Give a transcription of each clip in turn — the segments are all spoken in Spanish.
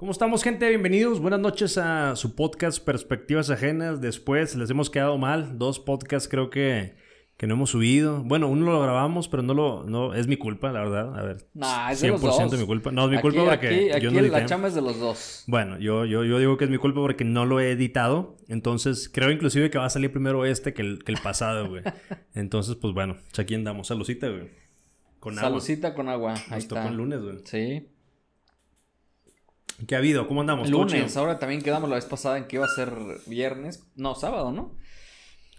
¿Cómo estamos, gente? Bienvenidos. Buenas noches a su podcast Perspectivas Ajenas. Después les hemos quedado mal. Dos podcasts creo que, que no hemos subido. Bueno, uno lo grabamos, pero no lo... No, es mi culpa, la verdad. A ver. Nah, es de los dos. mi culpa. No, es mi Aquí- culpa porque aquí, yo aquí no la chamba es de los dos. Bueno, yo, yo, yo digo que es mi culpa porque no lo he editado. Entonces, creo inclusive que va a salir primero este que el, que el pasado, güey. Entonces, pues bueno, pues aquí andamos. Saludcita, güey. Con agua. Salucita con agua. Ahí Nos tocó está. el lunes, güey. Sí. ¿Qué ha habido? ¿Cómo andamos? ¿Todo Lunes. Ahora también quedamos la vez pasada en que iba a ser viernes. No, sábado, ¿no?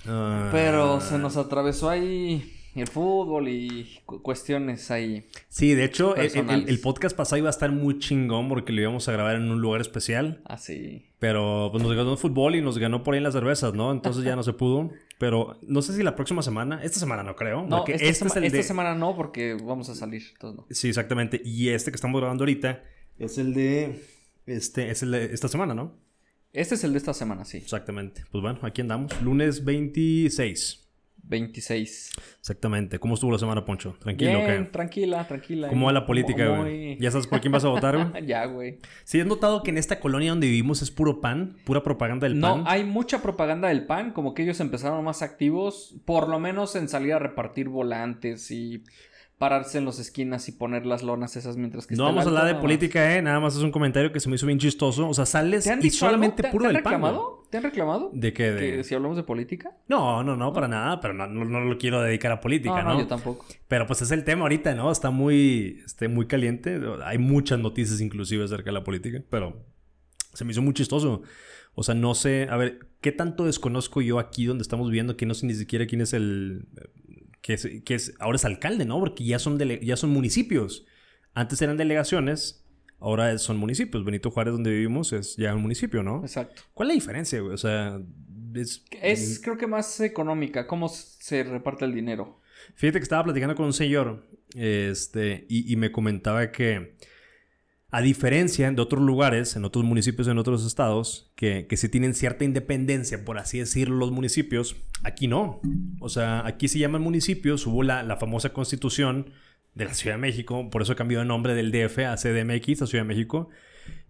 Ah. Pero se nos atravesó ahí el fútbol y cu- cuestiones ahí. Sí, de hecho, el, el- Personales. el podcast pasado iba a estar muy chingón porque lo íbamos a grabar en un lugar especial. Así. Pero pues nos ganó el fútbol y nos ganó por ahí las cervezas, ¿no? Entonces ya no se pudo. Pero no sé si la próxima semana, esta semana no creo. No, porque esta, este sema- es el esta de... semana no, porque vamos a salir. Entonces no. Sí, exactamente. Y este que estamos grabando ahorita es el de... Este es el de esta semana, ¿no? Este es el de esta semana, sí. Exactamente. Pues bueno, aquí andamos. Lunes 26. 26. Exactamente. ¿Cómo estuvo la semana, Poncho? ¿Tranquilo Bien, qué? tranquila, tranquila. ¿Cómo va la política, güey? ¿Ya sabes por quién vas a votar, güey? ya, güey. Sí, has notado que en esta colonia donde vivimos es puro pan, pura propaganda del No, pan. hay mucha propaganda del PAN, como que ellos empezaron más activos, por lo menos en salir a repartir volantes y pararse en las esquinas y poner las lonas esas mientras que No vamos a hablar de política, eh. Nada más es un comentario que se me hizo bien chistoso. O sea, sales más. ¿Te han y solamente puro ¿te han del pan. ¿Te han reclamado? ¿De qué? De... Que si hablamos de política? No, no, no, para nada. Pero no, no, no lo quiero dedicar a política, no, ¿no? yo tampoco. Pero pues es el tema ahorita, ¿no? Está muy, este, muy caliente. Hay muchas noticias inclusive acerca de la política. Pero se me hizo muy chistoso. O sea, no sé... A ver, ¿qué tanto desconozco yo aquí donde estamos viviendo que no sé ni siquiera quién es el... Que es, que es ahora es alcalde, ¿no? Porque ya son, dele- ya son municipios. Antes eran delegaciones, ahora son municipios. Benito Juárez, donde vivimos, es ya un municipio, ¿no? Exacto. ¿Cuál es la diferencia, güey? O sea, es... Es creo que más económica, cómo se reparte el dinero. Fíjate que estaba platicando con un señor este, y, y me comentaba que, a diferencia de otros lugares, en otros municipios, en otros estados, que, que sí tienen cierta independencia, por así decirlo, los municipios, aquí no. O sea, aquí se llaman municipios, hubo la, la famosa constitución de la Ciudad de México, por eso cambió de nombre del DF a CDMX, a Ciudad de México.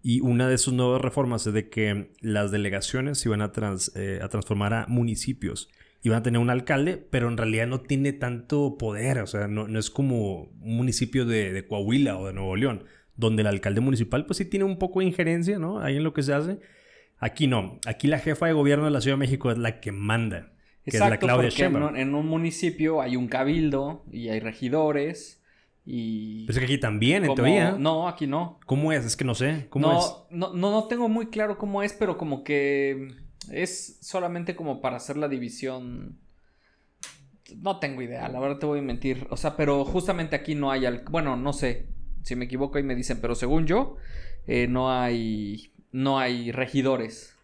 Y una de sus nuevas reformas es de que las delegaciones se iban a, trans- eh, a transformar a municipios. Iban a tener un alcalde, pero en realidad no tiene tanto poder. O sea, no, no es como un municipio de, de Coahuila o de Nuevo León, donde el alcalde municipal pues sí tiene un poco de injerencia, ¿no? Ahí en lo que se hace. Aquí no. Aquí la jefa de gobierno de la Ciudad de México es la que manda. Que es la Claudia en Sheinbaum. un, en un municipio hay un cabildo y hay regidores y... Pues es que aquí también, en teoría. No, aquí no. ¿Cómo es? Es que no sé. ¿Cómo no, es? No, no, no tengo muy claro cómo es, pero como que es solamente como para hacer la división. No tengo idea, la verdad te voy a mentir. O sea, pero justamente aquí no hay. al- Bueno, no sé. Si me equivoco ahí me dicen, pero según yo, eh, no hay. No hay regidores.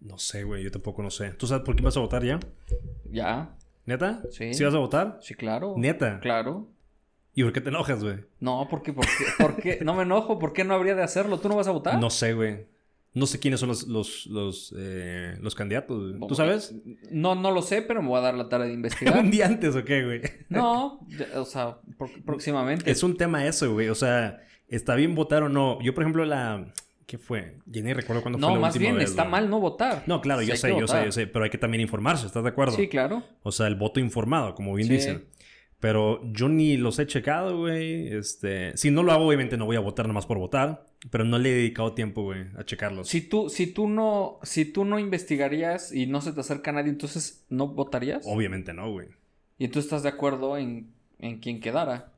No sé, güey. Yo tampoco no sé. ¿Tú sabes por qué vas a votar ya? ¿Ya? ¿Neta? Sí. ¿Sí vas a votar? Sí, claro. ¿Neta? Claro. ¿Y por qué te enojas, güey? No, porque, porque, porque no me enojo. ¿Por qué no habría de hacerlo? ¿Tú no vas a votar? No sé, güey. No sé quiénes son los, los, los, eh, los candidatos. ¿Tú sabes? No, no lo sé, pero me voy a dar la tarea de investigar. ¿Un día antes o qué, güey? No, o sea, próximamente. Es un tema eso, güey. O sea, ¿está bien votar o no? Yo, por ejemplo, la... ¿Qué fue? Ya ni recuerdo cuándo fue No, la más última bien vez, está güey. mal no votar. No, claro, Sí yo sé, yo sé, yo sé. Pero hay que también informarse, ¿estás de acuerdo? Sí, claro. O sea, el voto informado, como bien Sí. dicen. Pero yo ni los he checado, güey. Este... Si no lo hago, obviamente no voy a votar nomás por votar. Pero no le he dedicado tiempo, güey, a checarlos. Si tú, si tú no, si tú no investigarías y no se te acerca nadie, entonces no votarías. Obviamente no, güey. Y tú estás de acuerdo en, en quien quedara.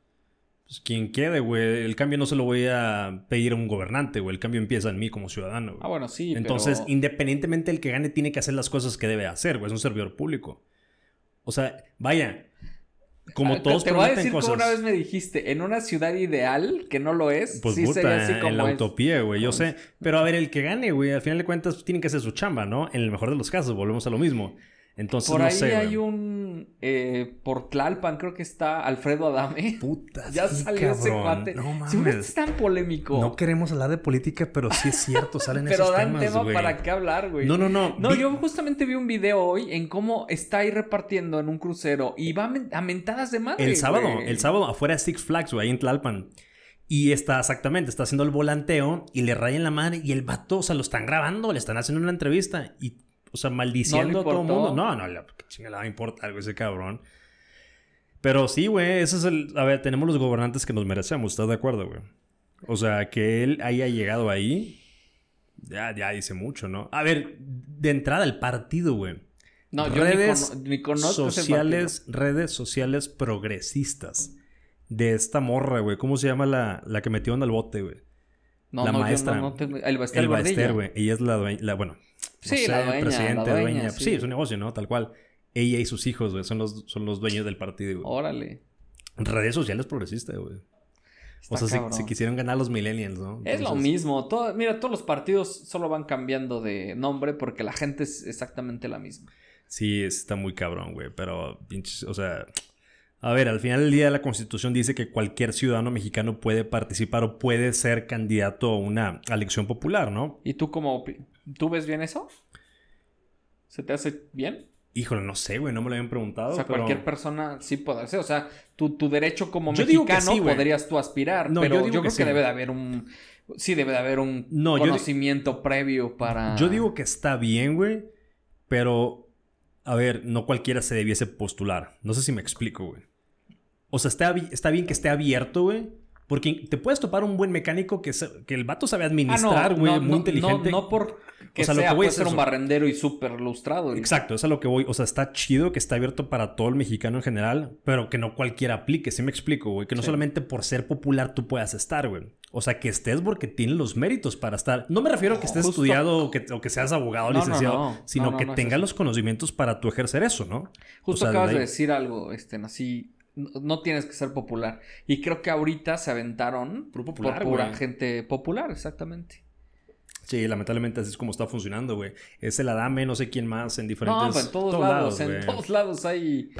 Pues quien quede, güey. El cambio no se lo voy a pedir a un gobernante, güey. El cambio empieza en mí como ciudadano, güey. Ah, bueno, sí. Entonces, pero... independientemente del que gane, tiene que hacer las cosas que debe hacer, güey. Es un servidor público. O sea, vaya. Como Ah, te- todos te, voy a decir cosas. como una vez me dijiste, en una ciudad ideal, que no lo es, Pues sí sería así como en la es. utopía, güey. Yo sé. Pero a ver, el que gane, güey, al final de cuentas, pues, tiene que hacer su chamba, ¿no? En el mejor de los casos, volvemos a lo mismo. Entonces, Por no ahí sé, hay un... eh, por Tlalpan creo que está Alfredo Adame. Puta, ya sí, salió ese cabrón. cuate. No Si mames. es tan polémico. No queremos hablar de política, pero sí es cierto, salen pero esos dan temas, tema güey. para qué hablar, güey. No, no, no. No, Vi- yo justamente vi un video hoy en cómo está ahí repartiendo en un crucero y va a men- a mentadas de madre. El sábado, el sábado afuera de Six Flags, güey, ahí en Tlalpan. Y está exactamente, está haciendo el volanteo y le rayan la madre y el vato, o sea, lo están grabando, le están haciendo una entrevista y, o sea, maldiciendo a todo el mundo. No, no, le, qué chingada va a importar, güey, ese cabrón. Pero sí, güey, ese es el... A ver, tenemos los gobernantes que nos merecemos, ¿estás de acuerdo, güey? O sea, que él haya llegado ahí, ya, ya dice mucho, ¿no? A ver, de entrada el partido, güey. No, yo redes ni, ni conozco sociales, redes sociales progresistas de esta morra, güey. ¿Cómo se llama la, la que metieron al bote, güey? No, la no, maestra. Yo no, no. El Baester güey. Ella es la dueña, la, bueno, Sí, sé, la dueña, presidente, la dueña. dueña, sí. sí. es un negocio, ¿no? Tal cual. Ella y sus hijos, güey, son los, son los dueños del partido, güey. Órale. Redes sociales progresistas, güey. O sea, si, quisieron ganar los millennials, ¿no? Es lo mismo. Todo, mira, todos los partidos solo van cambiando de nombre porque la gente es exactamente la misma. Sí, está muy cabrón, güey. Pero, pinches, o sea. A ver, al final del día la Constitución dice que cualquier ciudadano mexicano puede participar o puede ser candidato a una elección popular, ¿no? ¿Y tú cómo opi- tú ves bien eso? ¿Se te hace bien? Híjole, no sé, güey, no me lo habían preguntado. O sea, pero- cualquier persona sí puede hacer. O sea, tu, tu derecho como Yo mexicano sí, podrías tú aspirar. No, pero yo creo que que, sí. debe de haber un. Sí, debe de haber un No, yo di- conocimiento previo para. Yo digo que está bien, güey, pero a ver, no cualquiera se debiese postular. No sé si me explico, güey. O sea, está, está bien que esté abierto, güey. Porque te puedes topar un buen mecánico que, se- que el vato sabe Ah, administrar, güey, no, muy no, inteligente. No, por que O sea, lo que voy puede es ser un barrendero y súper lustrado. y- Exacto, eso es a lo que voy. O sea, está chido que está abierto para todo el mexicano en general, pero que no cualquiera aplique, ¿sí me explico, güey? Que no Sí. solamente por ser popular tú puedas estar, güey. O sea, que estés porque tienes los méritos para estar. No me refiero a que estés Justo. estudiado o que, o que seas abogado licenciado, no. sino No, no, que tengas los conocimientos para tú ejercer eso, ¿no? Justo O sea, acabas de decir algo, este, así. No, tienes que ser popular. Y creo que ahorita se aventaron Puro popular, por pura güey. gente popular, exactamente. Sí, lamentablemente así es como está funcionando, güey. Es el Adame, no sé quién más, en diferentes... No, en todos, lados, en güey. todos lados hay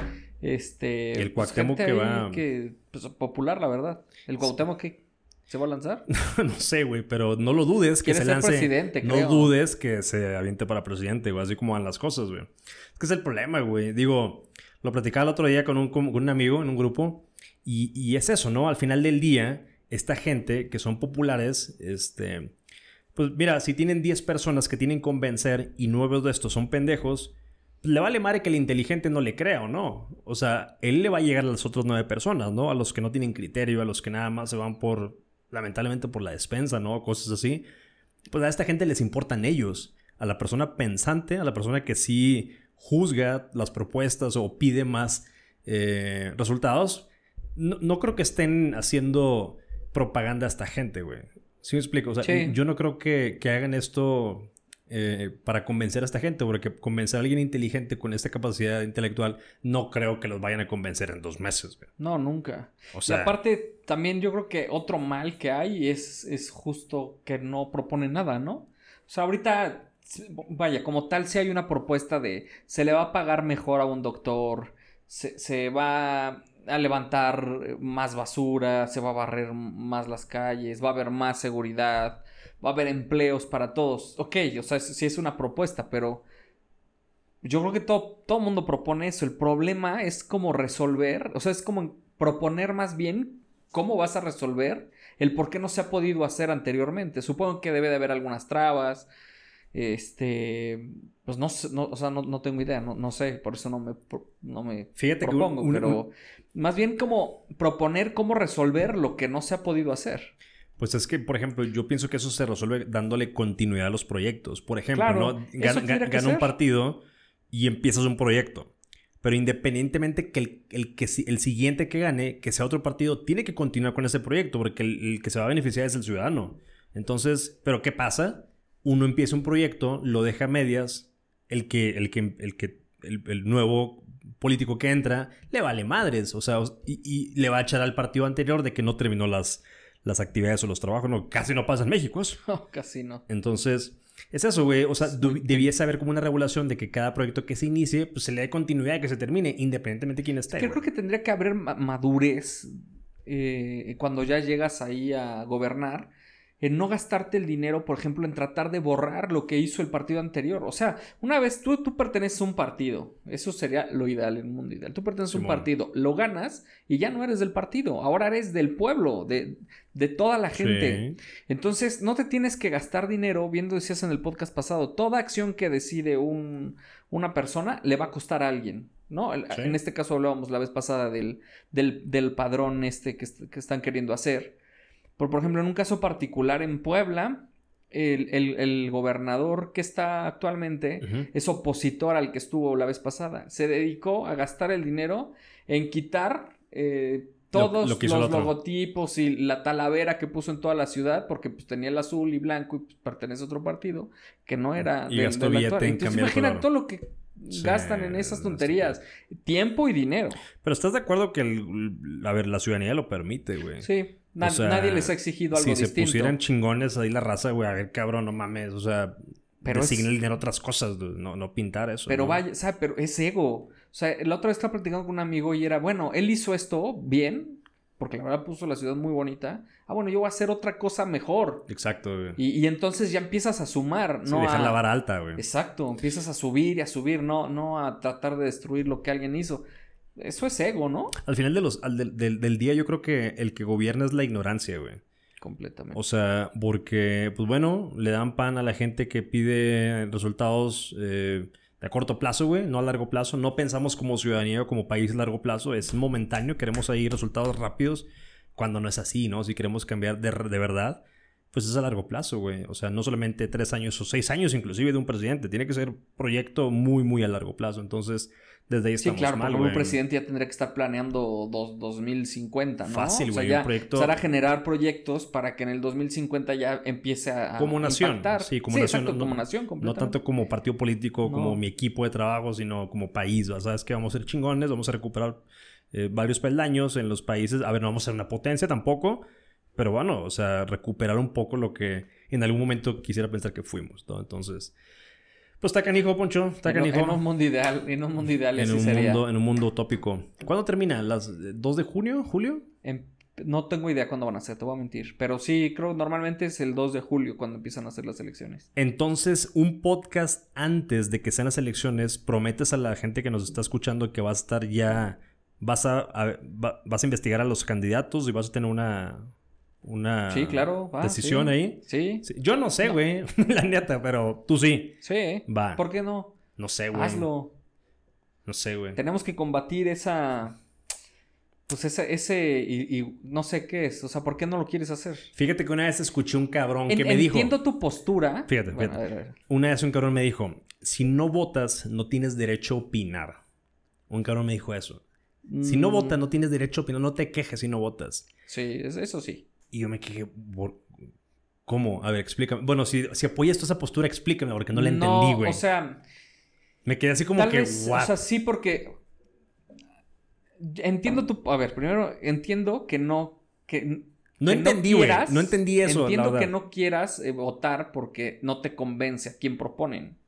este El pues, Cuauhtémoc que va- que, pues, popular, la verdad. El Cuauhtémoc que se va a lanzar. no sé, güey, pero no lo dudes que se ser lance. no dudes que se aviente para presidente, güey, así como van las cosas, güey. Es que es el problema, güey. Digo, lo platicaba el otro día con un, con un amigo en un grupo y, y es eso, ¿no? Al final del día, esta gente que son populares, este. Pues mira, si tienen 10 personas que tienen que convencer y 9 de estos son pendejos, pues le vale madre que el inteligente no le crea o no. O sea, él le va a llegar a las otras 9 personas, ¿no? A los que no tienen criterio, a los que nada más se van por, lamentablemente, por la despensa, ¿no? Cosas así. Pues a esta gente les importan ellos. A la persona pensante, a la persona que sí juzga las propuestas o pide más eh, resultados, no, no creo que estén haciendo propaganda a esta gente, güey. ¿Sí me explico? O sea, Sí. yo no creo que, que hagan esto eh, para convencer a esta gente, porque convencer a alguien inteligente con esta capacidad intelectual, no creo que los vayan a convencer en dos meses, güey. No, nunca. O y aparte, también yo creo que otro mal que hay es, es justo que no propone nada, ¿no? O sea, ahorita, vaya, como tal, si hay una propuesta de se le va a pagar mejor a un doctor, se, se va a levantar más basura, se va a barrer más las calles, va a haber más seguridad, va a haber empleos para todos. Ok, o sea, sí es una propuesta, pero yo creo que todo, todo mundo propone eso. El problema es cómo resolver, o sea, es como proponer más bien cómo vas a resolver el por qué no se ha podido hacer anteriormente. Supongo que debe de haber algunas trabas. Este, pues no, sé, no o sea, no, no tengo idea, no, no sé, por eso no me, no me Fíjate que un- propongo, un- pero más bien como proponer cómo resolver lo que no se ha podido hacer. Pues es que, por ejemplo, yo pienso que eso se resuelve dándole continuidad a los proyectos. Por ejemplo, Claro, ¿no? Gana, un partido y empiezas un proyecto. Pero independientemente que el, el que si- el siguiente que gane, que sea otro partido, tiene que continuar con ese proyecto, porque el, el que se va a beneficiar es el ciudadano. Entonces, ¿pero qué pasa? Uno empieza un proyecto, lo deja a medias, el que, el que, el que, el, el nuevo político que entra, le vale madres, o sea, y, y le va a echar al partido anterior de que no terminó las, las actividades o los trabajos, no, casi no pasa en México eso. No, casi no. Entonces, es eso, güey. O sea, debiese haber como una regulación de que cada proyecto que se inicie, pues se le dé continuidad y que se termine, independientemente de quién esté. Yo creo que tendría que haber ma- madurez eh, cuando ya llegas ahí a gobernar en no gastarte el dinero, por ejemplo, en tratar de borrar lo que hizo el partido anterior. O sea, una vez tú, tú perteneces a un partido, eso sería lo ideal en un mundo ideal. Tú perteneces a un partido, lo ganas y ya no eres del partido, ahora eres del pueblo, de, de toda la gente. Entonces, no te tienes que gastar dinero, viendo decías en el podcast pasado, toda acción que decide un, una persona le va a costar a alguien. ¿no? En este caso hablábamos la vez pasada del, del, padrón este que, que están queriendo hacer. Por, por ejemplo, en un caso particular en Puebla, el, gobernador que está actualmente es opositor al que estuvo la vez pasada. Se dedicó a gastar el dinero en quitar eh, todos los logotipos y la talavera que puso en toda la ciudad, porque pues tenía el azul y blanco y pues, pertenece a otro partido que no era y del, del actual. Entonces, imagina todo lo que gastan en esas tonterías. Tiempo y dinero. Pero ¿estás de acuerdo que el, a ver, la ciudadanía lo permite, güey? Sí nadie les ha exigido algo distinto. Si se pusieran chingones ahí la raza, güey, a ver, cabrón, no mames, o sea, pero designa el dinero otras cosas, no, no pintar eso. Pero vaya, ¿sabes? Pero es ego. O sea, la otra vez estaba platicando con un amigo y era, bueno, él hizo esto bien, porque la verdad puso la ciudad muy bonita. Ah, bueno, yo voy a hacer otra cosa mejor. Exacto, güey. Y, entonces ya empiezas a sumar, ¿no? dejar la vara alta, güey. Exacto, empiezas a subir y a subir, no, no a tratar de destruir lo que alguien hizo. Eso es ego, ¿no? Al final de los, del, día yo creo que el que gobierna es la ignorancia, güey. Completamente. O sea, porque, pues bueno, le dan pan a la gente que pide resultados eh, de corto plazo, güey, no a largo plazo. No pensamos como ciudadanía o como país a largo plazo. Es momentáneo, queremos ahí resultados rápidos cuando no es así, ¿no? Si queremos cambiar de, de verdad, pues es a largo plazo, güey. O sea, no solamente tres años o seis años inclusive de un presidente. Tiene que ser proyecto muy, muy a largo plazo. Entonces desde ahí estamos sí, claro, mal, un presidente ya tendría que estar planeando dos, 2050, ¿no? Fácil, güey. O sea, ya empezar a generar proyectos para que en el 2050 ya empiece a Como nación. Sí, como nación. no, como nación, No tanto como partido político, como mi equipo de trabajo, sino como país. ¿Sabes que Vamos a ser chingones, vamos a recuperar eh, varios peldaños en los países. A ver, no vamos a ser una potencia tampoco, pero bueno, o sea, recuperar un poco lo que en algún momento quisiera pensar que fuimos, ¿no? Entonces... Pues está canijo, Poncho. Está canijo. En, un mundo ideal. En un mundo ideal. En, un, Mundo, en un mundo utópico. ¿Cuándo termina? ¿Las 2 de junio? ¿Julio? no tengo idea cuándo van a ser, te voy a mentir. Pero sí, creo normalmente es el 2 de julio cuando empiezan a hacer las elecciones. Entonces, un podcast antes de que sean las elecciones, prometes a la gente que nos está escuchando que vas a estar ya. Vas a vas a investigar a los candidatos y vas a tener una, una sí, claro, decisión ahí. Sí. Yo no sé, güey, la neta, pero tú sí. Sí. Va. ¿Por qué no? No sé, güey. Hazlo. No sé, güey. Tenemos que combatir esa pues ese, ese y, no sé qué es. O sea, ¿por qué no lo quieres hacer? Fíjate que una vez escuché un cabrón que me dijo. Entiendo tu postura. Fíjate, fíjate. Una vez un cabrón me dijo: si no votas, no tienes derecho a opinar. Un cabrón me dijo eso. Si no mm. votas, no tienes derecho a opinar. No te quejes si no votas. Sí, eso sí. Y yo me quejé, ¿cómo? A ver, explícame. Bueno, si, si apoyas esa postura, explícame, porque no la entendí, güey. O sea. Me quedé así como que, O sea, sí, porque. Entiendo tu. A ver, primero, entiendo que no. Que, no entendí, güey. No, entendí eso. Entiendo que no quieras eh, votar porque no te convence a quien proponen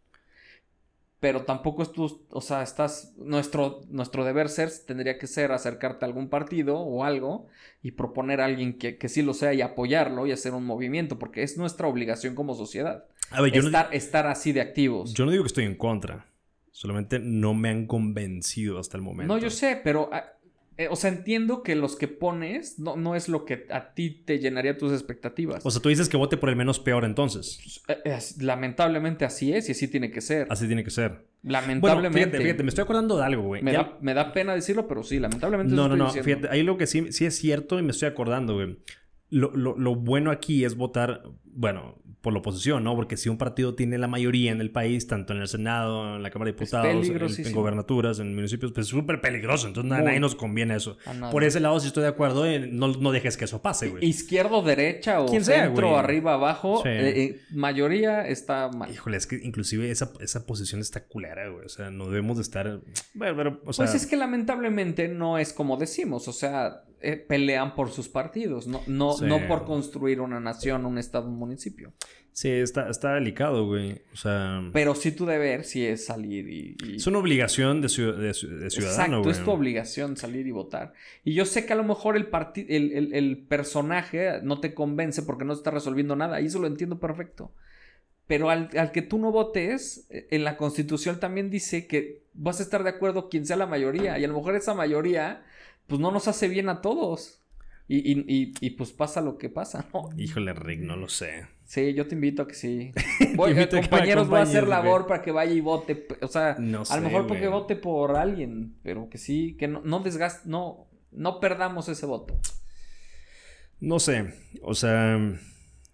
pero tampoco es tu, o sea, estás, nuestro, nuestro deber ser tendría que ser acercarte a algún partido o algo y proponer a alguien que, que sí lo sea y apoyarlo y hacer un movimiento, porque es nuestra obligación como sociedad. A ver, estar, estar así de activos. Yo no digo que estoy en contra, solamente no me han convencido hasta el momento. No, yo sé, pero ah, eh, o sea, entiendo que los que pones no, no, es lo que a ti te llenaría tus expectativas. O sea, tú dices que vote por el menos peor entonces. Pues, eh, lamentablemente así es y así tiene que ser. Así tiene que ser. Lamentablemente. fíjate, fíjate, me estoy acordando de algo, güey. Me, da, me da pena decirlo, pero sí, lamentablemente. No, no, no. Fíjate, hay algo que sí, sí es cierto y me estoy acordando, güey. Lo, lo, lo bueno aquí es votar, bueno, por la oposición, ¿no? Porque si un partido tiene la mayoría en el país, tanto en el Senado, en la Cámara de Diputados, en, gobernaturas, en municipios, pues es súper peligroso. Entonces a nadie nos conviene eso. Por ese lado sí estoy de acuerdo. no, no, dejes que eso pase, güey. Izquierdo, derecha o centro, arriba, abajo. Eh, eh, mayoría está mal. Híjole, es que inclusive esa, esa posición está culera, güey. O sea, no debemos de estar... Bueno, pero, Pues es que lamentablemente no es como decimos. O sea eh, pelean por sus partidos, no, no, no por construir una nación, un estado, un municipio. Sí, está, está delicado, güey. O sea. Pero sí tu deber sí es salir y. Es una obligación de, de, ciudadano, Exacto, es tu obligación salir y votar. Y yo sé que a lo mejor el, el, el, personaje no te convence porque no está resolviendo nada. Y eso lo entiendo perfecto. Pero al, al, que tú no votes, en la constitución también dice que vas a estar de acuerdo quien sea la mayoría. Y a lo mejor esa mayoría, pues no nos hace bien a todos. Y, y, y, pues pasa lo que pasa, ¿no? Híjole, Rick, no lo sé. Sí, yo te invito a que sí. Voy, a compañeros, voy a hacer labor para que vaya y vote. O sea, a lo mejor porque vote por alguien, pero que sí, que no, no desgaste, no, no perdamos ese voto. No sé, o sea,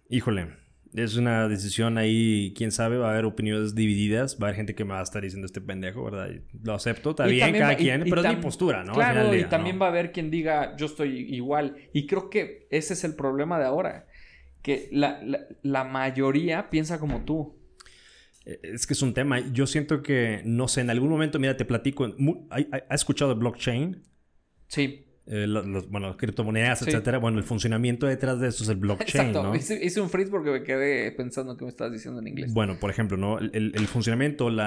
híjole, es una decisión ahí, quién sabe, va a haber opiniones divididas, va a haber gente que me va a estar diciendo este pendejo, ¿verdad? lo acepto, está bien cada quien, pero es mi postura, ¿no? Claro, y también va a haber quien diga, yo estoy igual. Y creo que ese es el problema de ahora que la, mayoría piensa como tú. Eh, es que es un tema. Yo siento que, no sé, en algún momento, mira, te platico. ¿Has escuchado de blockchain? Sí. Eh, bueno, criptomonedas, etcétera. Bueno, el funcionamiento detrás de eso es el blockchain, Exacto. ¿no? Hice, un freeze porque me quedé pensando que me estabas diciendo en inglés. Bueno, por ejemplo, ¿no? El, funcionamiento, el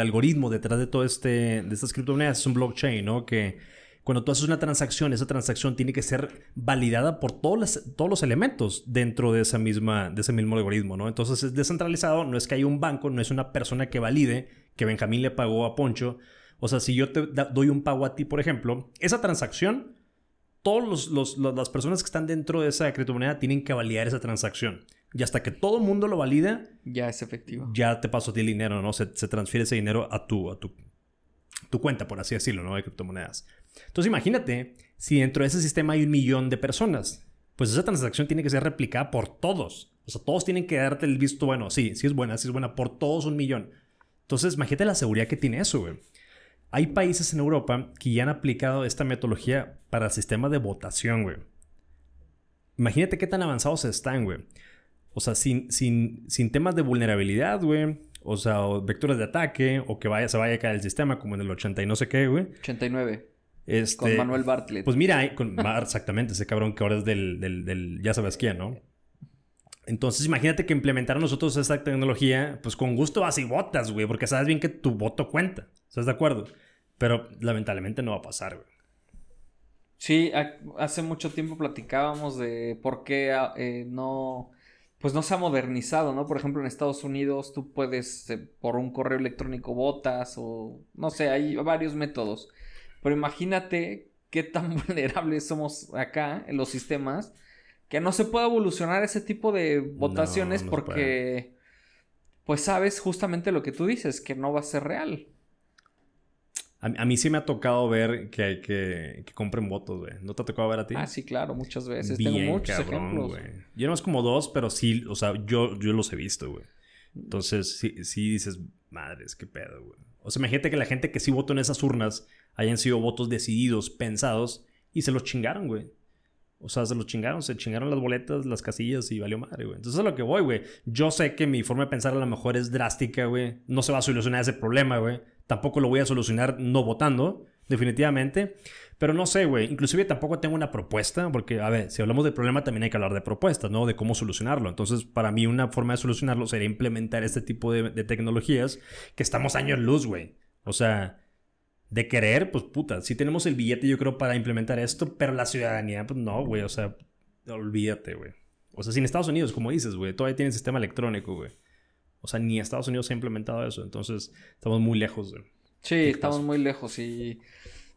algoritmo detrás de todo este, de estas criptomonedas es un blockchain, ¿no? Que cuando tú haces una transacción, esa transacción tiene que ser validada por todos los, todos los elementos dentro de, esa misma, de ese mismo algoritmo, ¿no? Entonces es descentralizado, no es que haya un banco, no es una persona que valide que Benjamín le pagó a Poncho. O sea, si yo te doy un pago a ti, por ejemplo, esa transacción, todas los, las personas que están dentro de esa criptomoneda tienen que validar esa transacción. Y hasta que todo el mundo lo valida, ya es efectivo. Ya te a ti el dinero, ¿no? Se, se transfiere ese dinero a tu, a tu, tu cuenta, por así decirlo, ¿no? De criptomonedas. Entonces imagínate, si dentro de ese sistema hay un millón de personas, pues esa transacción tiene que ser replicada por todos. O sea, todos tienen que darte el visto bueno. Sí, sí es buena, sí es buena, por todos un millón. Entonces, imagínate la seguridad que tiene eso, güey. Hay países en Europa que ya han aplicado esta metodología para el sistema de votación, güey. Imagínate qué tan avanzados están, güey. O sea, sin, sin, sin temas de vulnerabilidad, güey. O sea, vectores de ataque, o que vaya, se vaya a caer el sistema como en el 80 y no sé qué, güey. 89. Este, con Manuel Bartlett. Pues mira, con, exactamente, ese cabrón que ahora es del, del, ya sabes quién, ¿no? Entonces, imagínate que implementaron nosotros esa tecnología, pues con gusto vas y votas, güey, porque sabes bien que tu voto cuenta. ¿Estás de acuerdo? Pero lamentablemente no va a pasar, güey. Sí, hace mucho tiempo platicábamos de por qué ah, eh, no, pues no se ha modernizado, ¿no? Por ejemplo, en Estados Unidos tú puedes, eh, por un correo electrónico votas o, no sé, hay varios métodos. Pero imagínate qué tan vulnerables somos acá en los sistemas que no se puede evolucionar ese tipo de votaciones porque, pues sabes justamente lo que tú dices, que no va a ser real. A, mí sí me ha tocado ver que hay que, que compren votos, güey. ¿No te ha tocado ver a ti? Ah, sí, claro, muchas veces. Tengo muchos ejemplos. Güey. Yo no es como dos, pero sí, o sea, yo, yo los he visto, güey. Entonces, sí, sí dices, madres, qué pedo, güey. O sea, imagínate que la gente que sí votó en esas urnas hayan sido votos decididos, pensados, y se los chingaron, güey. O sea, se los chingaron, se chingaron las boletas, las casillas y valió madre, güey. Entonces es lo que voy, güey. Yo sé que mi forma de pensar a lo mejor es drástica, güey. No se va a solucionar ese problema, güey. Tampoco lo voy a solucionar no votando, definitivamente. Pero no sé, güey. Inclusive tampoco tengo una propuesta, porque, a ver, si hablamos de problema también hay que hablar de propuestas, ¿no? De cómo solucionarlo. Entonces, para mí una forma de solucionarlo sería implementar este tipo de, tecnologías que estamos años luz, güey. O sea, de querer, pues puta, sí tenemos el billete yo creo para implementar esto, pero la ciudadanía, pues no, güey, o sea, olvídate, güey. O sea, sin Estados Unidos, como dices, güey, todavía tiene sistema electrónico, güey. O sea, ni Estados Unidos ha implementado eso, entonces estamos muy lejos, güey. Sí, estamos muy lejos y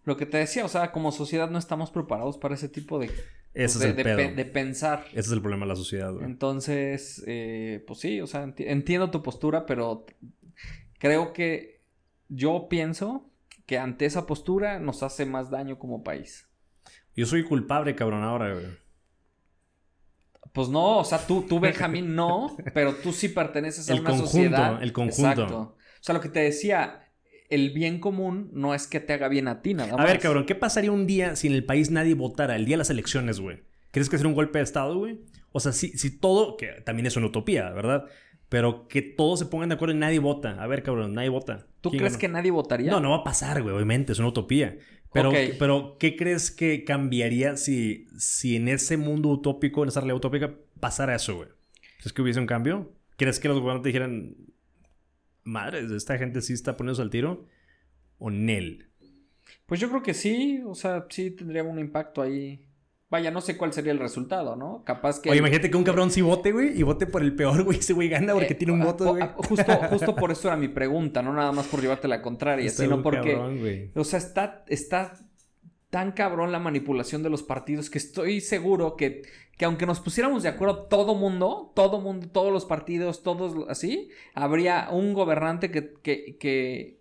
lo que te decía, o sea, como sociedad no estamos preparados para ese tipo de... Ese pues, es el de, de, pensar. Ese es el problema de la sociedad, güey. Entonces, eh, pues sí, o sea, entiendo tu postura, pero creo que yo pienso que ante esa postura nos hace más daño como país. Yo soy culpable, cabrón, ahora, güey. Pues no, o sea, tú, tú Benjamín, no, pero tú sí perteneces a el una conjunto, sociedad. El conjunto. Exacto. O sea, lo que te decía, el bien común no es que te haga bien a ti, nada más. A ver, cabrón, ¿qué pasaría un día si en el país nadie votara el día de las elecciones, güey? ¿Crees que sería un golpe de Estado, güey? O sea, si, si todo, que también es una utopía, ¿verdad? Pero que todos se pongan de acuerdo y nadie vota. A ver, cabrón, nadie vota ¿Tú crees que nadie votaría? No, no va a pasar, güey, obviamente, es una utopía. Pero, pero ¿qué crees que cambiaría si, si en ese mundo utópico, en esa realidad utópica, pasara eso, güey? ¿Es que hubiese un cambio? ¿Crees que los gobernantes dijeran, madre, esta gente sí está poniéndose al tiro? ¿O Nel? Pues yo creo que sí, o sea, sí tendría un impacto ahí. Vaya, no sé cuál sería el resultado, ¿no? Capaz que. Oye, imagínate que un cabrón sí vote, güey, y vote por el peor, güey. Ese güey gana porque eh, tiene un voto, güey. Justo, justo por eso era mi pregunta, no nada más por llevarte la contraria, sino porque. o sea, está, está tan cabrón la manipulación de los partidos que estoy seguro que, que aunque nos pusiéramos de acuerdo todo mundo, todo mundo, todos los partidos, todos así, habría un gobernante que, que, que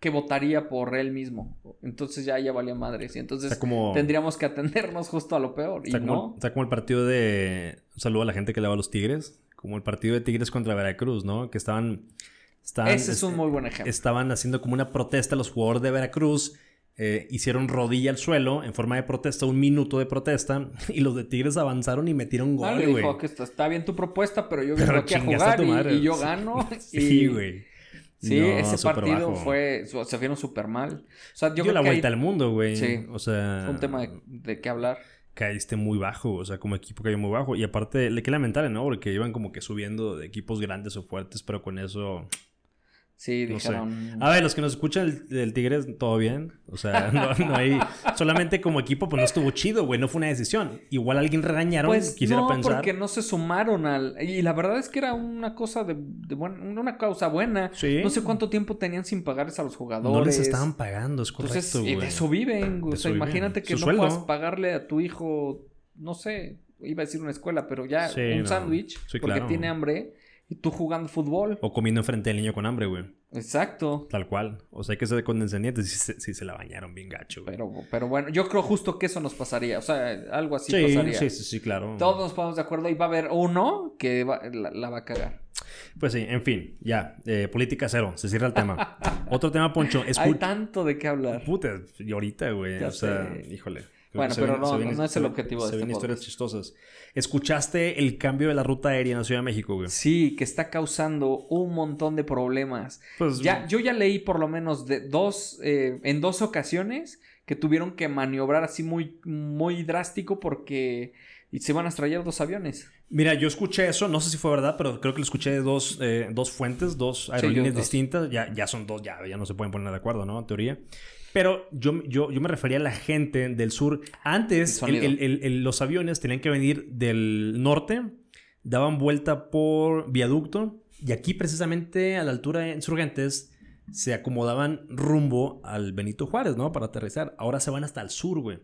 que votaría por él mismo. Entonces ya, ya valía madres. Y entonces tendríamos que atendernos justo a lo peor. Y no. Está como el partido de. Un saludo a la gente que le va a los Tigres. Como el partido de Tigres contra Veracruz, ¿no? Que estaban. Ese es un muy buen ejemplo. Estaban haciendo como una protesta los jugadores de Veracruz. Eh, hicieron rodilla al suelo en forma de protesta, un minuto de protesta, y los de Tigres avanzaron y metieron gol, güey. dijo que está, bien tu propuesta, pero yo vengo aquí a jugar y, y, yo gano. sí, güey. Sí, ese partido fue. Se vieron súper mal. O sea, yo Dio la vuelta al mundo, güey. Sí. O sea. Fue un tema de, qué hablar. Caíste muy bajo, o sea, como equipo cayó muy bajo. Y aparte, qué lamentable, ¿no? Porque iban como que subiendo de equipos grandes o fuertes, pero con eso Sí, dijeron. A ver, los que nos escuchan del, Tigres, todo bien. O sea, no, hay. Solamente como equipo, pues no estuvo chido, güey. No fue una decisión. Igual alguien regañaron, pues, quisiera no, porque no se sumaron al. Y la verdad es que era una cosa de, una causa buena. Sí. No sé cuánto tiempo tenían sin pagarles a los jugadores. No les estaban pagando, es correcto. y de eso viven. o sea, imagínate que no puedas pagarle a tu hijo, no sé, iba a decir una escuela, pero ya un sándwich porque tiene hambre y tú jugando fútbol. O comiendo enfrente del niño con hambre, güey. Exacto. Tal cual. O sea, hay que ser condescendientes si se, si se la bañaron bien gacho, güey. Pero, pero bueno, yo creo justo que eso nos pasaría. O sea, algo así pasaría. Sí, sí, sí, claro. Todos nos ponemos de acuerdo y va a haber uno que la, va a cagar. Pues sí, en fin, ya. Eh, política cero. Se cierra el tema. Otro tema, Poncho. Hay tanto de qué hablar. Puta, y ahorita, güey. o sea, híjole. Bueno, pero no, no, es el objetivo de Se este ven historias chistosas. ¿Escuchaste el cambio de la ruta aérea en la Ciudad de México, güey? Sí, que está causando un montón de problemas. Pues, ya, yo ya leí por lo menos de dos, eh, en dos ocasiones que tuvieron que maniobrar así muy, muy drástico porque se van a estrellar dos aviones. Mira, yo escuché eso, no sé si fue verdad, pero creo que lo escuché de dos, eh, dos fuentes, dos aerolíneas distintas. Ya, ya son dos, ya, ya no se pueden poner de acuerdo, ¿no? En teoría. Pero yo, yo, yo me refería a la gente del sur. Antes, los aviones tenían que venir del norte, daban vuelta por viaducto, y aquí precisamente a la altura de Insurgentes se acomodaban rumbo al Benito Juárez, ¿no? Para aterrizar. Ahora se van hasta el sur, güey.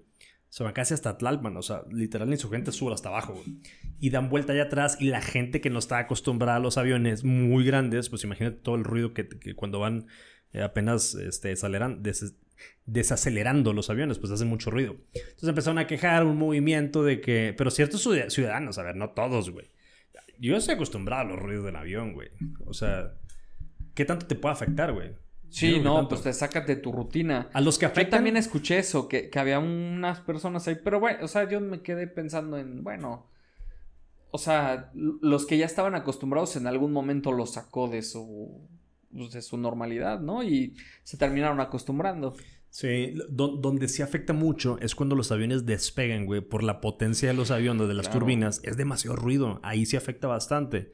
Se van casi hasta Tlalpan, o sea, literal Insurgentes sur hasta abajo, güey. Y dan vuelta allá atrás y la gente que no está acostumbrada a los aviones muy grandes, pues imagínate todo el ruido que, cuando van eh, apenas este, aceleran, desacelerando los aviones, pues hacen mucho ruido. Entonces empezaron a quejar un movimiento de que, pero ciertos ciudadanos, a ver, no todos, güey. Yo estoy acostumbrado a los ruidos del avión, güey. O sea, ¿qué tanto te puede afectar, güey? Sí, no, pues te sacas de tu rutina. A los que afectan. Yo también escuché eso, que, que había unas personas ahí, pero bueno, o sea, yo me quedé pensando en, bueno, o sea, los que ya estaban acostumbrados en algún momento los sacó de su pues, de su normalidad, ¿no? Y se terminaron acostumbrando. Sí, donde sí afecta mucho es cuando los aviones despegan, güey, por la potencia de los aviones, de las turbinas, es demasiado ruido, ahí sí afecta bastante.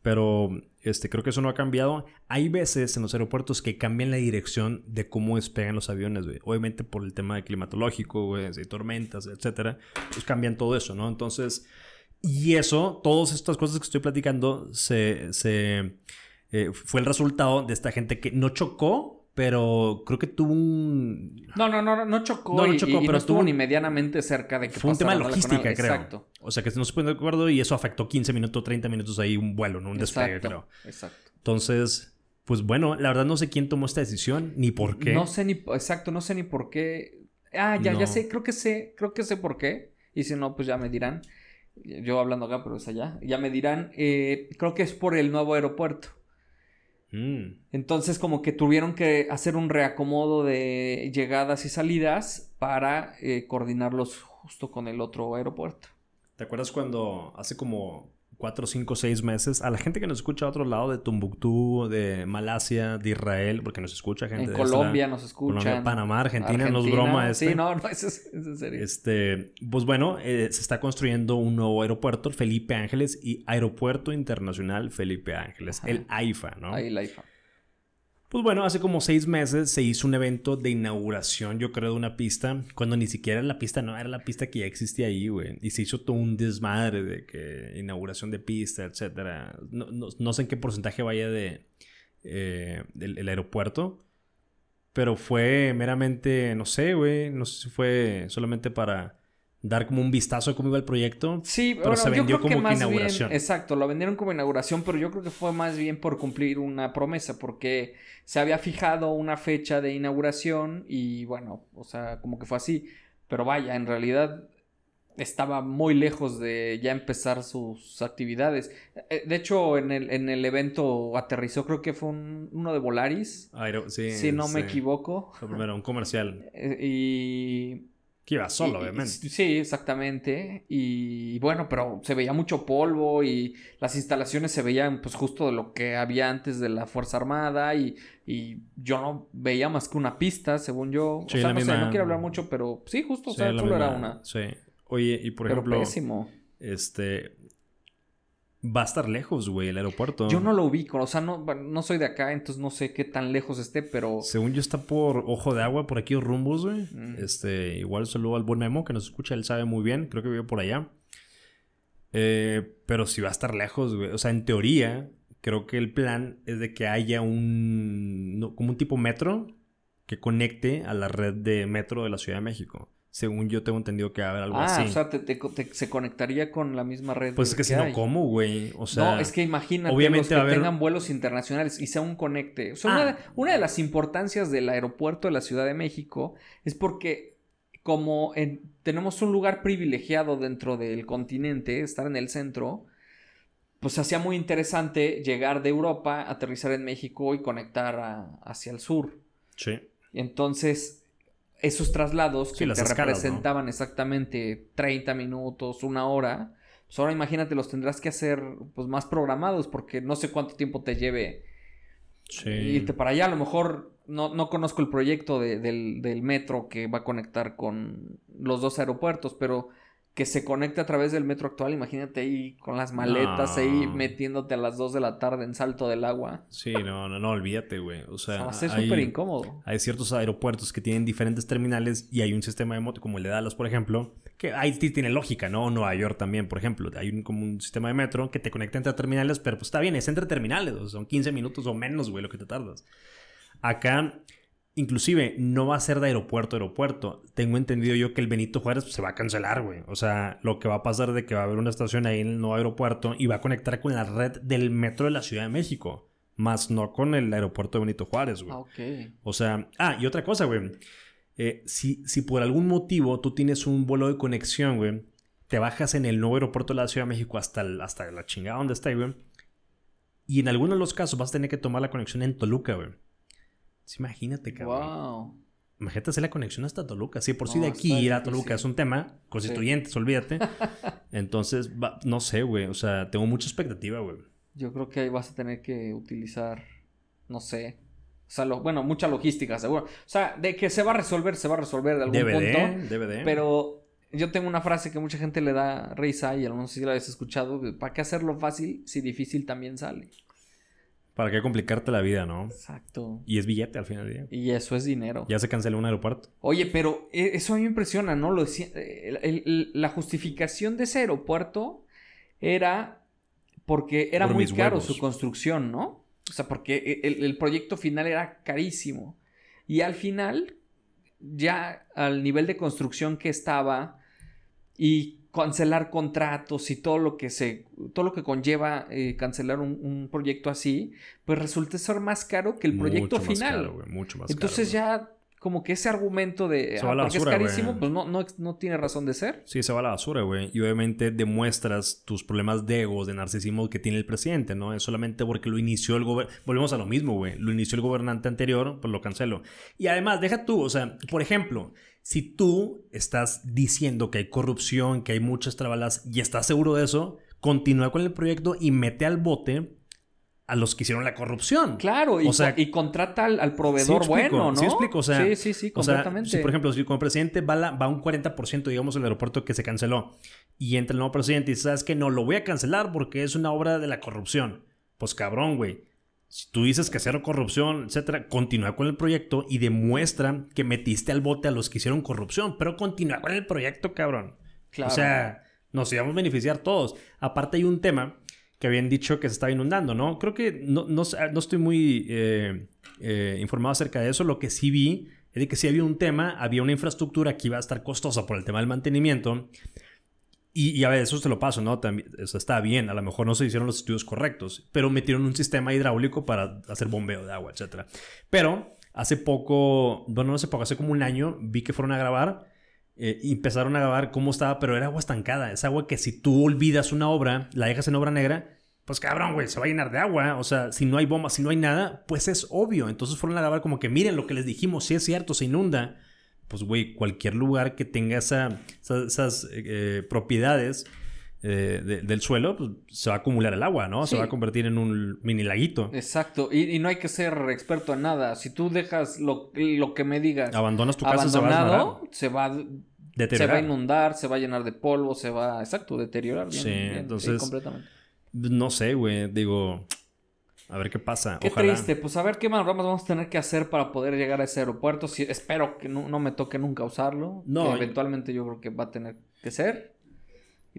Pero este, creo que eso no ha cambiado. Hay veces en los aeropuertos que cambian la dirección de cómo despegan los aviones, güey. Obviamente por el tema climatológico, güey, de tormentas, etcétera, pues cambian todo eso, ¿no? Entonces, y eso, todas estas cosas que estoy platicando se, se eh, fue el resultado de esta gente que no chocó, pero creo que tuvo un... No, no, no, no chocó. No, no chocó, pero estuvo ni medianamente cerca de que Fue un tema de logística, creo. Exacto. O sea, que no se ponen de acuerdo y eso afectó 15 minutos, 30 minutos ahí un vuelo, ¿no? Un despegue, creo. Exacto. Entonces, pues bueno, la verdad no sé quién tomó esta decisión, ni por qué. No sé ni... Exacto, no sé ni por qué. Ah, ya, ya sé, creo que sé, creo que sé por qué. Y si no, pues ya me dirán. Yo hablando acá, pero es allá. Ya me dirán. Eh, creo que es por el nuevo aeropuerto. Mm. Entonces como que tuvieron que hacer un reacomodo de llegadas y salidas para eh, coordinarlos justo con el otro aeropuerto. ¿Te acuerdas cuando hace como cuatro, cinco, seis meses. A la gente que nos escucha a otro lado de Tumbuctú, de Malasia, de Israel, porque nos escucha gente En de Colombia nos. Colombia, Panamá, Argentina, no es broma este. Sí, no, no, eso es, serio. Este, pues bueno, eh, se está construyendo un nuevo aeropuerto, Felipe Ángeles, y Aeropuerto Internacional Felipe Ángeles, Ajá. el AIFA, ¿no? Ahí la IFA. Pues bueno, hace como seis meses se hizo un evento de inauguración, yo creo, de una pista, cuando ni siquiera la pista no era la pista que ya existía ahí, güey. Y se hizo todo un desmadre de que inauguración de pista, etcétera. No, no- no sé en qué porcentaje vaya de eh, aeropuerto, pero fue meramente, no sé, güey, no sé si fue solamente para dar como un vistazo de cómo iba el proyecto. Sí, Pero bueno, se yo vendió creo como que más bien, inauguración. exacto, lo vendieron como inauguración, pero yo creo que fue más bien por cumplir una promesa, porque se había fijado una fecha de inauguración y bueno, o sea, como que fue así, pero vaya, en realidad estaba muy lejos de ya empezar sus actividades. Eh, De hecho, en el, en el evento aterrizó, creo que fue un- uno de Volaris, Aero- sí, si no me equivoco. Fue primero un comercial. Eh, Y Que iba solo, y- obviamente. Sí, exactamente. Y bueno, pero se veía mucho polvo y las instalaciones se veían pues justo de lo que había antes de la Fuerza Armada y, y yo no veía más que una pista, según yo. Sí, o sea, no sé, no quiero hablar mucho, pero sí, justo, o sea, solo era una. Sí. Oye, y por pero ejemplo, pésimo. este va a estar lejos, güey, el aeropuerto. Yo no lo ubico, o sea, no, no soy de acá, entonces no sé qué tan lejos esté, pero... Según yo está por Ojo de Agua, por aquí rumbos, güey. Mm. Este, igual saludo al buen Memo que nos escucha, él sabe muy bien, creo que vive por allá. Eh, pero si va a estar lejos, güey. O sea, en teoría, creo que el plan es de que haya un no, como un tipo metro que conecte a la red de metro de la Ciudad de México. Según yo tengo entendido que va a haber algo Ah, así. o sea, te- te- te- se conectaría con la misma red. pues es que si no. ¿cómo, güey? O sea, no, es que imagínate obviamente los que va a haber- tengan vuelos internacionales y sea un conecte. O sea, Ah. una, de, una de las importancias del aeropuerto de la Ciudad de México es porque como en- tenemos un lugar privilegiado dentro del continente, estar en el centro, pues hacía muy interesante llegar de Europa, aterrizar en México y conectar a- hacia el sur. Sí. Entonces, esos traslados que te escalas, ¿no? representaban exactamente 30 minutos, una hora, pues ahora imagínate, los tendrás que hacer pues más programados porque no sé cuánto tiempo te lleve Sí. irte para allá. A lo mejor no, no conozco el proyecto de- del, del metro que va a conectar con los dos aeropuertos, pero que se conecte a través del metro actual, imagínate ahí con las maletas No. ahí metiéndote a las 2 de la tarde en Salto del Agua. Sí, no, no, no, olvídate, güey. O sea, va a ser súper incómodo. Hay ciertos aeropuertos que tienen diferentes terminales y hay un sistema de moto como el de Dallas, por ejemplo, que ahí tiene lógica, ¿no? Nueva York también, por ejemplo. Hay un, como un sistema de metro que te conecta entre terminales, pero pues está bien, es entre terminales. o sea, son 15 minutos o menos, güey, lo que te tardas. Acá, inclusive, no va a ser de aeropuerto a aeropuerto. Tengo entendido yo que el Benito Juárez pues, se va a cancelar, güey. O sea, lo que va a pasar de que va a haber una estación ahí en el nuevo aeropuerto y va a conectar con la red del metro de la Ciudad de México. Más no con el aeropuerto de Benito Juárez, güey. Ok. O sea, ah, y otra cosa, güey. Eh, si, si por algún motivo tú tienes un vuelo de conexión, güey, te bajas en el nuevo aeropuerto de la Ciudad de México hasta, el- hasta la chingada donde está, güey. Y en algunos de los casos vas a tener que tomar la conexión en Toluca, güey. Sí, imagínate, cabrón. Wow. Imagínate hacer la conexión hasta Toluca. Sí, por No, de aquí ir a. Toluca es un tema. Constituyentes, olvídate. Entonces, va- no sé, güey. O sea, tengo mucha expectativa, güey. Yo creo que ahí vas a tener que utilizar, no sé. O sea, lo- bueno, mucha logística, seguro. O sea, de que se va a resolver, se va a resolver de algún DVD, punto. DVD. Pero yo tengo una frase que mucha gente le da risa y a lo mejor si la habéis escuchado. ¿Para qué hacerlo fácil si difícil también sale? ¿Para qué complicarte la vida, no? Exacto. Y es billete al final del día. Y eso es dinero. Ya se canceló un aeropuerto. Oye, pero eh, eso a mí me impresiona, ¿no? Lo decía- el- el- el- la justificación de ese aeropuerto era porque era Por muy caro huevos. su construcción, ¿no? O sea, porque el, el proyecto final era carísimo. Y al final, ya al nivel de construcción que estaba y cancelar contratos y todo lo que se todo lo que conlleva eh, cancelar un, un proyecto así, pues resulta ser más caro que el proyecto Mucho más final. caro, güey, mucho más Entonces caro, ya como que ese argumento de Se ah, va a la porque basura, es carísimo, pues no, no, no tiene razón de ser. Sí, se va a la basura, güey. Y obviamente demuestras tus problemas de egos, de narcisismo que tiene el presidente, ¿no? Es solamente porque lo inició el gobierno. Volvemos a lo mismo, güey. Lo inició el gobernante anterior, pues lo canceló. Y además, deja tú, o sea, por ejemplo, si tú estás diciendo que hay corrupción, que hay muchas trabalas y estás seguro de eso, continúa con el proyecto y mete al bote a los que hicieron la corrupción. Claro, y, O sea, co- y contrata al, al proveedor Sí explico, bueno, ¿no? sí explico, o sea, sí, sí, sí, O sea, completamente. si por ejemplo, si como presidente va, la- va un 40%, digamos, el aeropuerto que se canceló, y entra el nuevo presidente y dice, ¿sabes qué? No, lo voy a cancelar porque es una obra de la corrupción. Pues cabrón, güey. Si tú dices que cero corrupción, etcétera, continúa con el proyecto y demuestra que metiste al bote a los que hicieron corrupción, pero continúa con el proyecto, cabrón. Claro. O sea, nos íbamos a beneficiar todos. Aparte hay un tema que habían dicho que se estaba inundando, ¿no? Creo que no, no, estoy muy eh, eh, informado acerca de eso. Lo que sí vi es de que sí había un tema, había una infraestructura que iba a estar costosa por el tema del mantenimiento. Y, a ver, eso te lo paso, ¿no? También, eso está bien, a lo mejor no se hicieron los estudios correctos, pero metieron un sistema hidráulico para hacer bombeo de agua, etc. Pero hace poco, bueno, no hace poco, hace como un año, vi que fueron a grabar eh, y empezaron a grabar cómo estaba, pero era agua estancada. Es agua que si tú olvidas una obra, la dejas en obra negra, pues cabrón, güey, se va a llenar de agua. O sea, si no hay bomba, si no hay nada, pues es obvio. Entonces fueron a grabar como que miren lo que les dijimos, si es cierto, se inunda. Pues, güey, cualquier lugar que tenga esa, esa- esas eh, propiedades eh, de- del suelo, pues se va a acumular el agua, ¿no? Se va a convertir en un mini laguito. Exacto, y, y no hay que ser experto en nada. Si tú dejas lo, lo que me digas Abandonas tu casa, se va a se va, se a inundar, se va a llenar de polvo, se va, exacto, deteriorar. Bien, Sí, bien, entonces- completamente. No sé, güey. Digo, a ver qué pasa. Qué Ojalá. triste, pues a ver qué manogramas vamos a tener que hacer para poder llegar a ese aeropuerto. Si, espero que no, no me toque nunca usarlo. No, que eventualmente yo creo que va a tener que ser.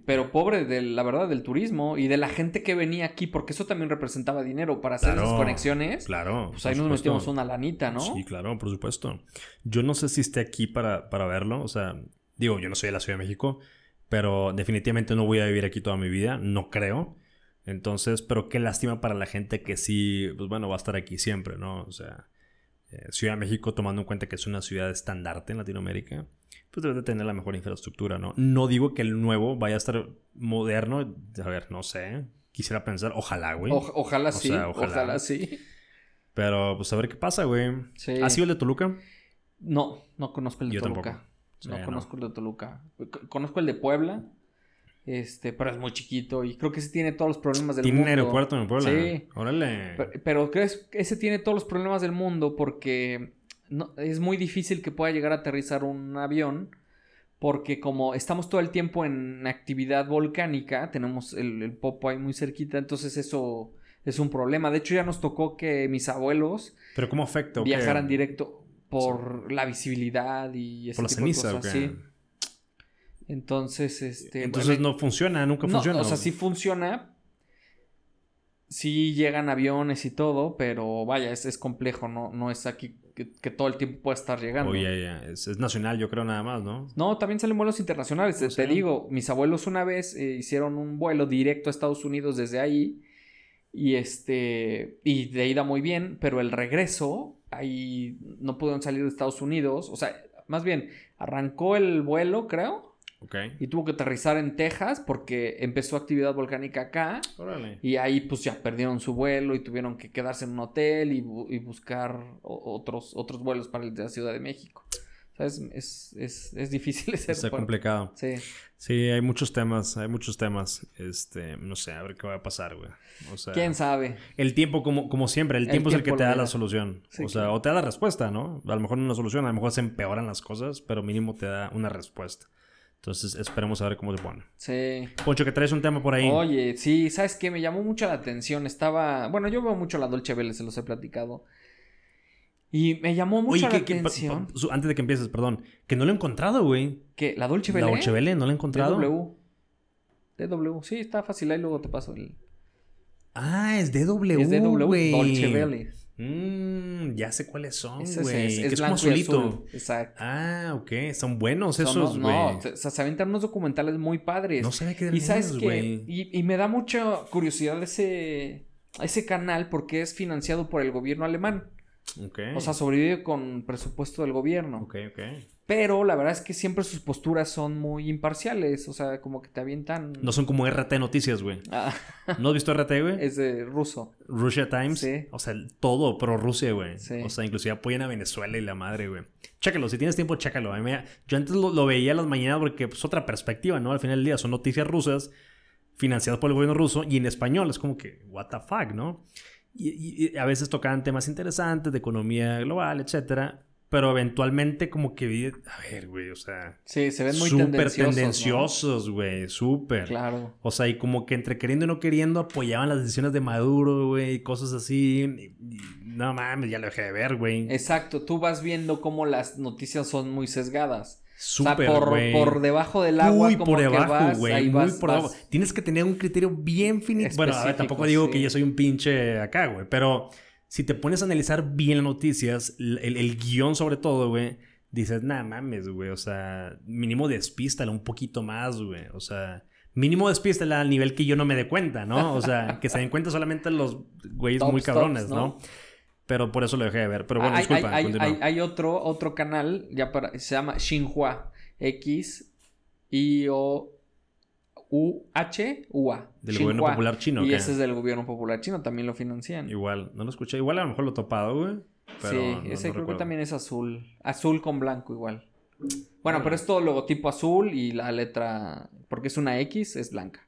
Pero pobre de la verdad del turismo y de la gente que venía aquí, porque eso también representaba dinero para hacer Claro, esas conexiones. Claro. Pues ahí nos supuesto. metimos una lanita, ¿no? Sí, claro, por supuesto. Yo no sé si esté aquí para, para verlo. O sea, digo, yo no soy de la Ciudad de México, pero definitivamente no voy a vivir aquí toda mi vida. No creo. Entonces, pero qué lástima para la gente que sí, pues bueno, va a estar aquí siempre, ¿no? O sea, eh, Ciudad de México, tomando en cuenta que es una ciudad estandarte en Latinoamérica, pues debe de tener la mejor infraestructura, ¿no? No digo que el nuevo vaya a estar moderno. A ver, no sé. Quisiera pensar, ojalá, güey. O- ojalá O sí, sea, ojalá. ojalá. sí. Pero pues a ver qué pasa, güey. Sí. ¿Has sido el de Toluca? No, no conozco el de Yo Toluca. tampoco. Sí, no no. conozco el de Toluca. Conozco el de Puebla. Este, pero es muy chiquito y creo que ese tiene todos los problemas del ¿Tiene mundo. aeropuerto en Puebla? Sí. Órale. Pero, pero crees que ese tiene todos los problemas del mundo porque no, es muy difícil que pueda llegar a aterrizar un avión porque como estamos todo el tiempo en actividad volcánica, tenemos el, el Popo ahí muy cerquita, entonces eso es un problema. De hecho ya nos tocó que mis abuelos ¿Pero cómo afecta? viajaran directo por la visibilidad y ese ¿Por la tipo de ceniza o cosas, sí. Entonces, este... Entonces no funciona, nunca no, funciona. o sea, sí funciona. Sí llegan aviones y todo, pero vaya, es, es complejo, no, no es aquí que, que todo el tiempo pueda estar llegando. Oye, ya, Es, es nacional, yo creo nada más, ¿no? No, también salen vuelos internacionales. Te, O sea. te digo, mis abuelos una vez eh, hicieron un vuelo directo a Estados Unidos desde ahí. Y este. Y de ida muy bien, pero el regreso, ahí no pudieron salir de Estados Unidos. O sea, más bien, arrancó el vuelo, creo. Y tuvo que aterrizar en Texas porque empezó actividad volcánica acá. Órale. Y ahí pues ya perdieron su vuelo y tuvieron que quedarse en un hotel y, bu- y buscar otros, otros vuelos para el de la Ciudad de México. O sea, es, es, es, es difícil ese Está complicado. Sí. Sí, hay muchos temas, hay muchos temas. Este, no sé, a ver qué va a pasar, güey. O sea, ¿Quién sabe? el tiempo, como, como siempre, el El tiempo es el que te da la solución. Sí, o sea, claro. o te da la respuesta, ¿no? A lo mejor no una solución, a lo mejor se empeoran las cosas, pero mínimo te da una respuesta. Entonces, esperemos a ver cómo se pone. Sí. Poncho, que traes un tema por ahí. Oye, sí, ¿sabes qué? Me llamó mucho la atención. Estaba. Bueno, yo veo mucho la Dolce Vele, se los he platicado. Y me llamó mucho Oye, la que, que- atención. su- antes de que empieces, perdón, que no lo he encontrado, güey. que ¿La Dolce Vele? La Ochevele, no lo he encontrado. DW. DW. Sí, está fácil. Ahí luego te paso el. Ah, es DW, es DW. Dolce Vele. Mm, ya sé cuáles son, es, güey. es, es es como y azulito. azul. Exacto. Ah, ok. Son buenos Son esos, güey. no, No, o sea, se aventan unos documentales muy padres. sabía sabes esos, que güey. y, y me da mucha curiosidad ese ese canal porque es financiado por el gobierno alemán. Ok. O sea, sobrevive con presupuesto del gobierno. Ok, ok. Pero la verdad es que siempre sus posturas son muy imparciales. O sea, como que te avientan. No son como RT Noticias, güey. Ah, ¿No has visto RT, güey? es de ruso. Russia Times. Sí. O sea, todo pro Rusia, güey. Sí. O sea, inclusive apoyan a Venezuela y la madre, güey. Chécalo, si tienes tiempo, chécalo. Yo antes lo, lo veía a las mañanas porque es otra perspectiva, ¿no? Al final del día son noticias rusas financiados por el gobierno ruso y en español. Es como que, what the fuck, ¿no? Y, y a veces tocaban temas interesantes de economía global, etcétera. Pero eventualmente como que a ver, güey, o sea... Sí, se ven muy súper tendenciosos, güey, súper. Claro. O sea, y como que entre queriendo y no queriendo apoyaban las decisiones de Maduro, güey, y cosas así. no mames, ya lo dejé de ver, güey. Exacto, tú vas viendo cómo las noticias son muy sesgadas. Súper, o sea, por, por, debajo del agua, Muy por debajo, güey. Muy por debajo. Tienes que tener un criterio bien finito. Bueno, a ver, tampoco digo que yo soy un pinche acá, güey, pero si te pones a analizar bien las noticias, el, guion sobre todo, güey, dices, nah, mames, güey, o sea, mínimo despístala un poquito más, güey, o sea, mínimo despístala al nivel que yo no me dé cuenta, ¿no? O sea, que se den cuenta solamente los güeyes muy cabrones, ¿no? Pero por eso lo dejé de ver. Pero bueno, hay, disculpa. Hay, hay, hay, otro, otro canal, ya para, se llama Xinhua X I O U-H-U-A. Del gobierno popular chino. Y ese es del gobierno popular chino, también lo financian. Igual, no lo escuché. Igual a lo mejor lo he topado, güey. sí, ese creo que también es azul. Azul con blanco igual. Bueno, pero es todo logotipo azul y la letra, porque es una X, es blanca.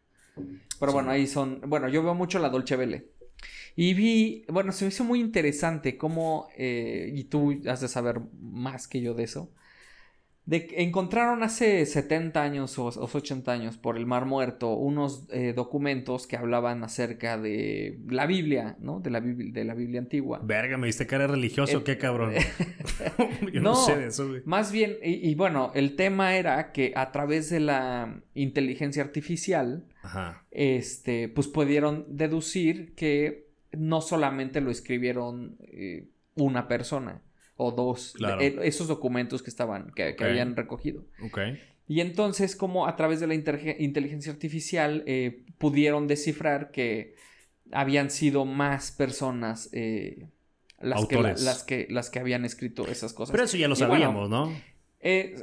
Pero bueno, ahí son, bueno, yo veo mucho la Dolce Vele. Y vi, bueno, se me hizo muy interesante cómo, eh, y tú has de saber más que yo de eso, de, encontraron hace 70 años o, 80 años por el Mar Muerto unos eh, documentos que hablaban acerca de la Biblia, ¿no? De la, de la Biblia antigua. Verga, me diste cara religioso, qué cabrón. Yo no, sé de eso, güey. Más bien, y, bueno, el tema era que a través de la inteligencia artificial, este, pues pudieron deducir que no solamente lo escribieron eh, una persona, o dos, eh, esos documentos que estaban, que, habían recogido. Y entonces, como a través de la inteligencia artificial eh, pudieron descifrar que habían sido más personas eh, las, que, las, que, las que habían escrito esas cosas. Pero eso ya lo sabíamos, ¿no?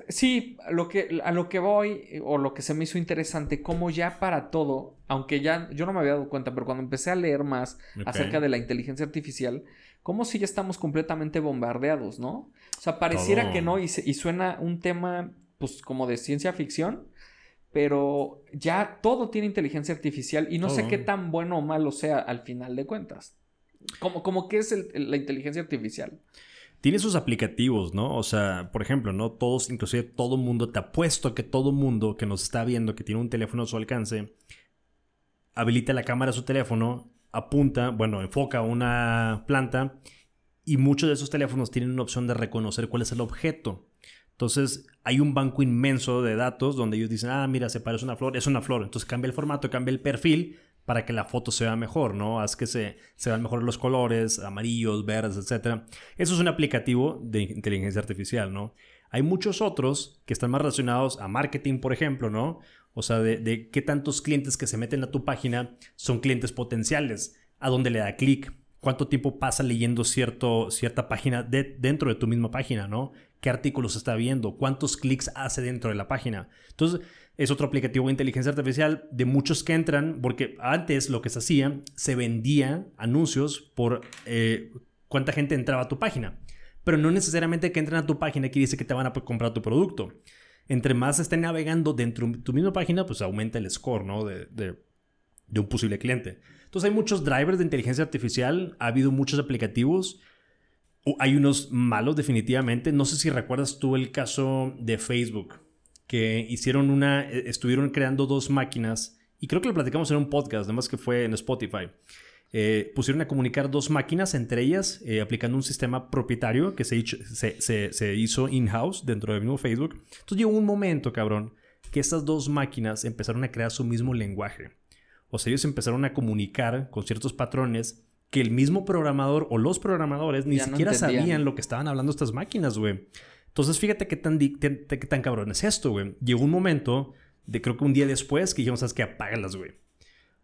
Sí, a lo, que, a lo que voy, o lo que se me hizo interesante, como ya para todo, aunque ya yo no me había dado cuenta, pero cuando empecé a leer más acerca de la inteligencia artificial, como si ya estamos completamente bombardeados, ¿no? O sea, pareciera que no y, suena un tema, pues, como de ciencia ficción, pero ya todo tiene inteligencia artificial y no sé qué tan bueno o malo sea al final de cuentas. Como, como que es la inteligencia artificial. Tiene sus aplicativos, ¿no? O sea, por ejemplo, ¿no? Todos, inclusive todo mundo, te apuesto que todo mundo que nos está viendo, que tiene un teléfono a su alcance, habilita la cámara a su teléfono apunta, bueno, enfoca una planta y muchos de esos teléfonos tienen una opción de reconocer cuál es el objeto. Entonces hay un banco inmenso de datos donde ellos dicen, ah, mira, se parece una flor, es una flor. Entonces cambia el formato, cambia el perfil para que la foto se vea mejor, ¿no? Haz que se, se vean mejor los colores, amarillos, verdes, etc. Eso es un aplicativo de inteligencia artificial, ¿no? Hay muchos otros que están más relacionados a marketing, por ejemplo, ¿no? O sea, de, qué tantos clientes que se meten a tu página son clientes potenciales, a dónde le da clic, cuánto tiempo pasa leyendo cierto, cierta página de, dentro de tu misma página, ¿no? ¿Qué artículos está viendo? ¿Cuántos clics hace dentro de la página? Entonces, es otro aplicativo de inteligencia artificial de muchos que entran, porque antes lo que se hacía, se vendía anuncios por eh, cuánta gente entraba a tu página. Pero no necesariamente que entren a tu página quiere decir que te van a comprar tu producto entre más estén navegando dentro de tu misma página, pues aumenta el score, ¿no? De, un posible cliente. Entonces hay muchos drivers de inteligencia artificial, ha habido muchos aplicativos. Hay unos malos definitivamente. No sé si recuerdas tú el caso de Facebook, que hicieron una, e, estuvieron creando dos máquinas, y creo que lo platicamos en un podcast, además que fue en Spotify eh, pusieron a comunicar dos máquinas entre ellas, eh, aplicando un sistema propietario que se, se, hizo in-house dentro del mismo Facebook. Entonces llegó un momento, cabrón, que estas dos máquinas empezaron a crear su mismo lenguaje. O sea, ellos empezaron a comunicar con ciertos patrones que el mismo programador o los programadores ni siquiera sabían lo que estaban hablando estas máquinas, güey. Entonces, fíjate qué tan, qué tan cabrón es esto, güey. Llegó un momento, de creo que un día después, que dijimos, ¿sabes qué? Apágalas, güey.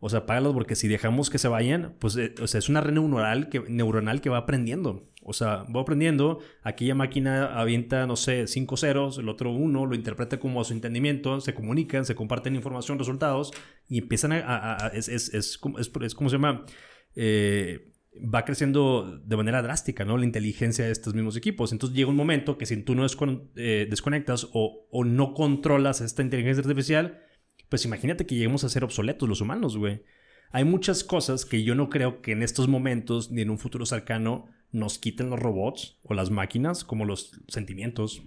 O sea, págalos porque si dejamos que se vayan, pues eh, o sea, es una red neuronal que, neuronal que va aprendiendo. O sea, va aprendiendo. Aquella máquina avienta, no sé, cinco ceros, el otro uno, lo interpreta como a su entendimiento, se comunican, se comparten información, resultados y empiezan a. es, es, es, es, como se llama. Eh, va creciendo de manera drástica, ¿no? La inteligencia de estos mismos equipos. Entonces llega un momento que si tú no eh, desconectas o, o no controlas esta inteligencia artificial, pues imagínate que lleguemos a ser obsoletos los humanos, güey. Hay muchas cosas que yo no creo que en estos momentos ni en un futuro cercano nos quiten los robots o las máquinas, como los sentimientos,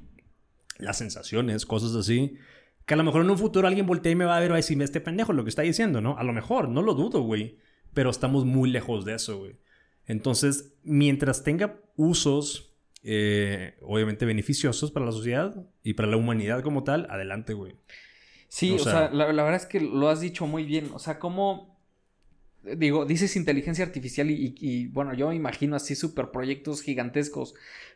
las sensaciones, cosas así. Que a lo mejor en un futuro alguien voltee y me va a ver y va a decirme este pendejo lo que está diciendo, ¿no? A lo mejor, no lo dudo, güey. Pero estamos muy lejos de eso, güey. Entonces, mientras tenga usos, eh, obviamente beneficiosos para la sociedad y para la humanidad como tal, adelante, güey. Sí, o, sea, la, verdad es que lo has dicho muy bien. O sea, cómo. Digo, dices inteligencia artificial y, bueno, yo me imagino así super proyectos gigantescos.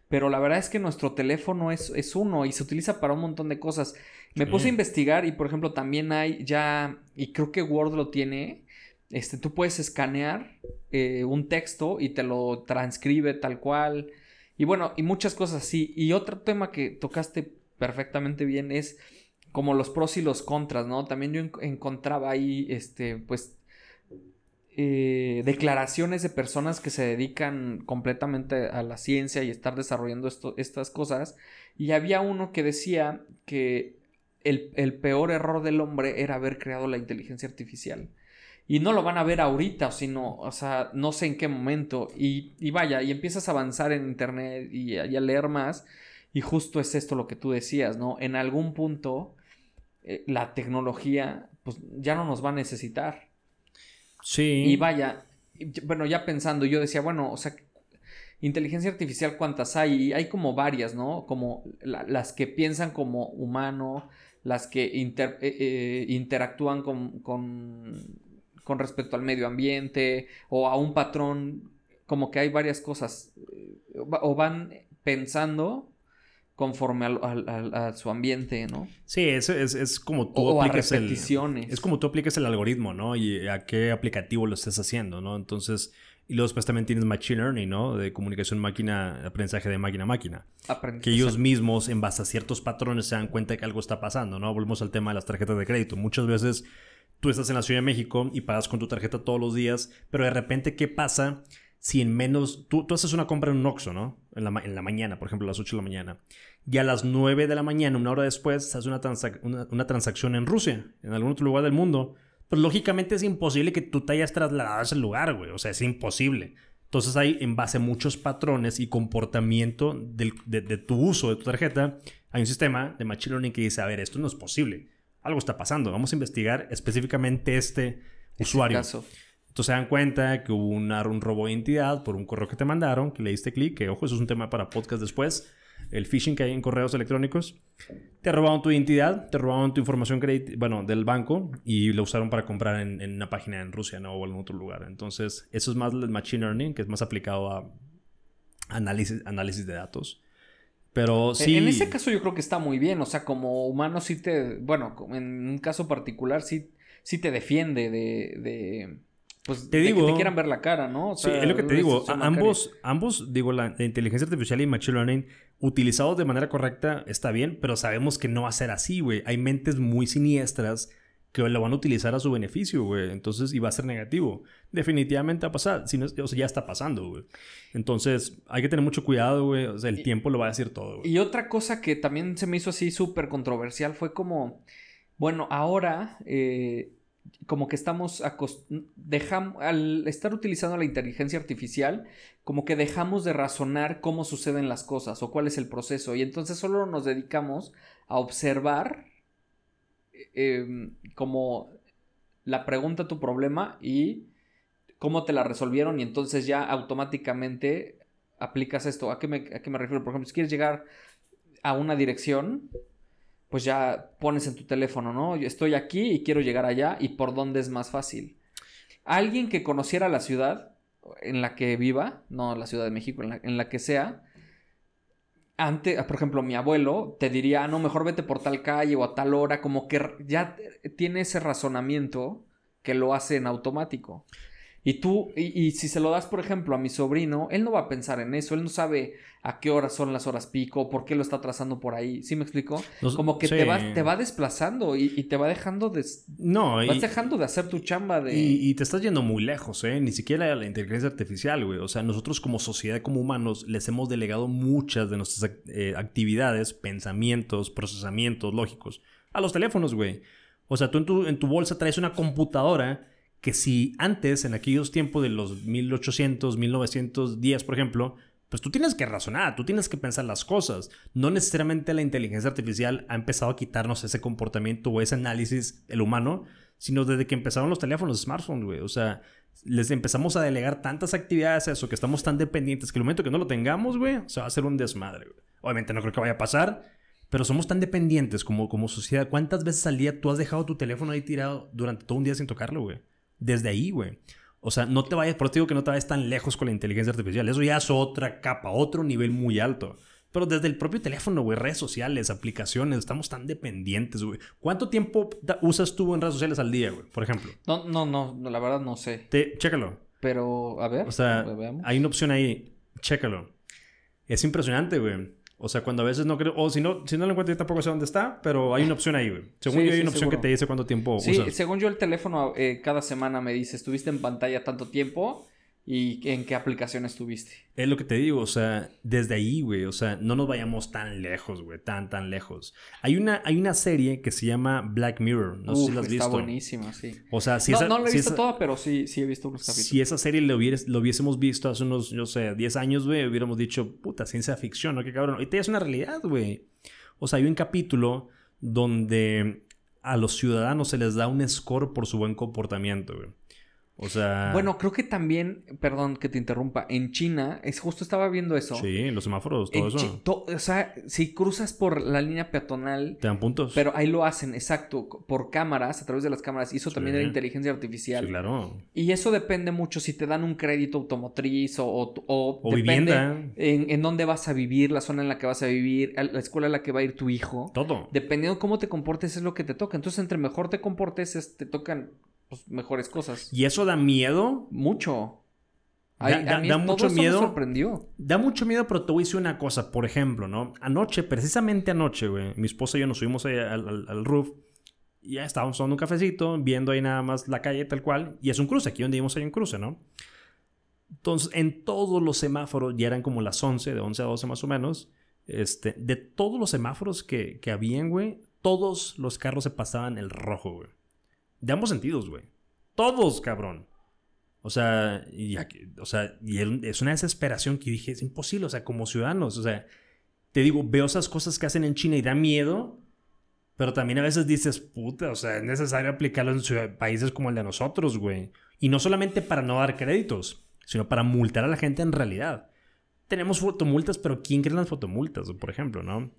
Pero la verdad es que nuestro teléfono es, es uno y se utiliza para un montón de cosas. Me puse a investigar y, por ejemplo, también hay ya, y creo que Word lo tiene, este, tú puedes escanear eh, un texto y te lo transcribe tal cual. Y bueno, y muchas cosas así. Y otro tema que tocaste perfectamente bien es como los pros y los contras, ¿no? También yo encontraba ahí, este, pues, eh, declaraciones de personas que se dedican completamente a la ciencia y estar desarrollando estas cosas. Y había uno que decía que el, el, peor error del hombre era haber creado la inteligencia artificial. Y no lo van a ver ahorita, sino, o sea, no sé en qué momento. Y, y vaya, y empiezas a avanzar en internet y, a leer más. Y justo es esto lo que tú decías, ¿no? En algún punto, eh, la tecnología, pues ya no nos va a necesitar. Sí. Y vaya, bueno, ya pensando, yo decía, bueno, o sea, inteligencia artificial, ¿cuántas hay? Y hay como varias, ¿no? Como las que piensan como humano, las que eh, eh, interactúan con, con, con, respecto al medio ambiente o a un patrón, como que hay varias cosas, o van pensando conforme a, su ambiente, ¿no? Sí, es, es, es como tú o aplicas el... Es como tú aplicas el algoritmo, ¿no? Y a qué aplicativo lo estés haciendo, ¿no? Entonces... Y luego después también tienes Machine Learning, ¿no? De comunicación máquina, aprendizaje de máquina a máquina. Que ellos mismos, en base a ciertos patrones, se dan cuenta de que algo está pasando, ¿no? Volvemos al tema de las tarjetas de crédito. Muchas veces tú estás en la Ciudad de México y pagas con tu tarjeta todos los días, pero de repente, ¿qué pasa si en menos... Tú, haces una compra en un Oxxo, ¿no? En la, mañana, por ejemplo, a las 8 de la mañana y a las 9 de la mañana, una hora después, se una, transacción en Rusia, en algún otro lugar del mundo, pues lógicamente es imposible que tú te hayas trasladado a ese lugar, güey. O sea, es imposible. Entonces hay, en base a muchos patrones y comportamiento de, tu uso de tu tarjeta, hay un sistema de Machine Learning que dice, a ver, esto no es posible. Algo está pasando. Vamos a investigar específicamente este usuario. Entonces se dan cuenta que hubo un robo de identidad por un correo que te mandaron, que le diste clic, que ojo, eso es un tema para podcast después el phishing que hay en correos electrónicos. Te robaron tu identidad, te robaron tu información bueno, del banco y lo usaron para comprar en, una página en Rusia ¿no? o en otro lugar. Entonces, eso es más el machine learning, que es más aplicado a análisis, análisis de datos. Pero sí. En ese caso yo creo que está muy bien. O sea, como humano sí te. Bueno, en un caso particular sí, sí te defiende de pues te digo, que te quieran ver la cara, ¿no? sí, es lo que te digo. ambos, ambos, digo, la, inteligencia artificial y machine learning utilizados de manera correcta está bien, pero sabemos que no va a ser así, güey. Hay mentes muy siniestras que lo van a utilizar a su beneficio, güey. Entonces, y va a ser negativo. Definitivamente va a pasar. Si no, o sea, ya está pasando, güey. Entonces, hay que tener mucho cuidado, güey. O sea, el tiempo lo va a decir todo, güey. Y otra cosa que también se me hizo así súper controversial fue como, bueno, ahora... Eh, como que estamos dejamos al estar utilizando la inteligencia artificial, como que dejamos de razonar cómo suceden las cosas o cuál es el proceso y entonces solo nos dedicamos a observar em, como la pregunta tu problema y cómo te la resolvieron y entonces ya automáticamente aplicas esto. ¿A qué me, a qué me refiero? Por ejemplo, si quieres llegar a una dirección, pues ya pones en tu teléfono, ¿no? Yo estoy aquí y quiero llegar allá y por dónde es más fácil. Alguien que conociera la ciudad en la que viva, no la Ciudad de México, en la, que sea, antes, por ejemplo, mi abuelo te diría, ah, no, mejor vete por tal calle o a tal hora, como que ya tiene ese razonamiento que lo hace en automático. Y tú, y, si se lo das, por ejemplo, a mi sobrino, él no va a pensar en eso, él no sabe a qué horas son las horas pico, por qué lo está trazando por ahí. ¿Sí me explico? Como que te, va, te va desplazando y, te va dejando de... No, vas dejando de hacer tu chamba de... Y, te estás yendo muy lejos, ¿eh? Ni siquiera la inteligencia artificial, güey. O sea, nosotros como sociedad, como humanos, les hemos delegado muchas de nuestras eh, actividades, pensamientos, procesamientos lógicos a los teléfonos, güey. O sea, tú en tu, en tu bolsa traes una computadora que si antes, en aquellos tiempos de los 1800, 1910, por ejemplo, pues tú tienes que razonar, tú tienes que pensar las cosas. No necesariamente la inteligencia artificial ha empezado a quitarnos ese comportamiento o ese análisis, el humano, sino desde que empezaron los teléfonos smartphones, güey. O sea, les empezamos a delegar tantas actividades a eso, que estamos tan dependientes, que el momento que no lo tengamos, güey, se va a hacer un desmadre, güey. Obviamente no creo que vaya a pasar, pero somos tan dependientes como, como sociedad. ¿Cuántas veces al día tú has dejado tu teléfono ahí tirado durante todo un día sin tocarlo, güey? Desde ahí, güey. O sea, no te vayas, por eso digo que no te vayas tan lejos con la inteligencia artificial. Eso ya es otra capa, otro nivel muy alto. Pero desde el propio teléfono, güey, redes sociales, aplicaciones, estamos tan dependientes, güey. ¿Cuánto tiempo usas tú en redes sociales al día, güey, por ejemplo? No, no, no, la verdad no sé. Te, chécalo. Pero, a ver. O sea, hay una opción ahí, chécalo. Es impresionante, güey. O sea, cuando a veces no creo, o si no, si no lo encuentro, yo tampoco sé dónde está, pero hay una opción ahí, güey. Según yo, hay una opción que te dice cuánto tiempo sí, según yo, el teléfono eh, cada semana me dice, estuviste en pantalla tanto tiempo ¿Y en qué aplicación estuviste? Es lo que te digo, o sea, desde ahí, güey, o sea, no nos vayamos tan lejos, güey, tan, tan lejos. Hay una, hay una serie que se llama Black Mirror, no sé si la has visto. Está buenísima, sí. O sea, si no, esa, no la he si visto toda, pero sí, sí he visto unos capítulos. Si esa serie lo, lo hubiésemos visto hace unos, yo sé, 10 años, güey, hubiéramos dicho, puta, ciencia ficción, ¿no? Qué cabrón. Ahorita ya es una realidad, güey. O sea, hay un capítulo donde a los ciudadanos se les da un score por su buen comportamiento, güey. O sea. Bueno, creo que también, perdón que te interrumpa, en China, es justo estaba viendo eso. Sí, los semáforos, todo eso. o sea, si cruzas por la línea peatonal. Te dan puntos. Pero ahí lo hacen, exacto, por cámaras, a través de las cámaras. Y eso también de la inteligencia artificial. Sí, claro. Y eso depende mucho si te dan un crédito automotriz o. O, o vivienda. En, en, dónde vas a vivir, la zona en la que vas a vivir, la escuela en la que va a ir tu hijo. Todo. Dependiendo de cómo te comportes, es lo que te toca. Entonces, entre mejor te comportes, te tocan pues, mejores cosas. ¿Y eso da miedo? Mucho. Da, mucho miedo. Me sorprendió. Da mucho miedo, pero te voy a decir una cosa. Por ejemplo, ¿no? Anoche, precisamente anoche, güey, mi esposa y yo nos subimos ahí al, al, roof. Y ya estábamos tomando un cafecito, viendo ahí nada más la calle tal cual. Y es un cruce, aquí donde vimos hay un cruce, ¿no? Entonces, en todos los semáforos, ya eran como las 11, de 11 a 12 más o menos. Este, de todos los semáforos que, que habían, güey, todos los carros se pasaban el rojo, güey. De ambos sentidos, güey. Todos, cabrón. O sea, y, o sea, y es una desesperación que dije, es imposible, o sea, como ciudadanos, o sea, te digo, veo esas cosas que hacen en China y da miedo, pero también a veces dices, puta, o sea, es necesario aplicarlo en países como el de nosotros, güey. Y no solamente para no dar créditos, sino para multar a la gente en realidad. Tenemos fotomultas, pero ¿quién cree en las fotomultas, por ejemplo, no?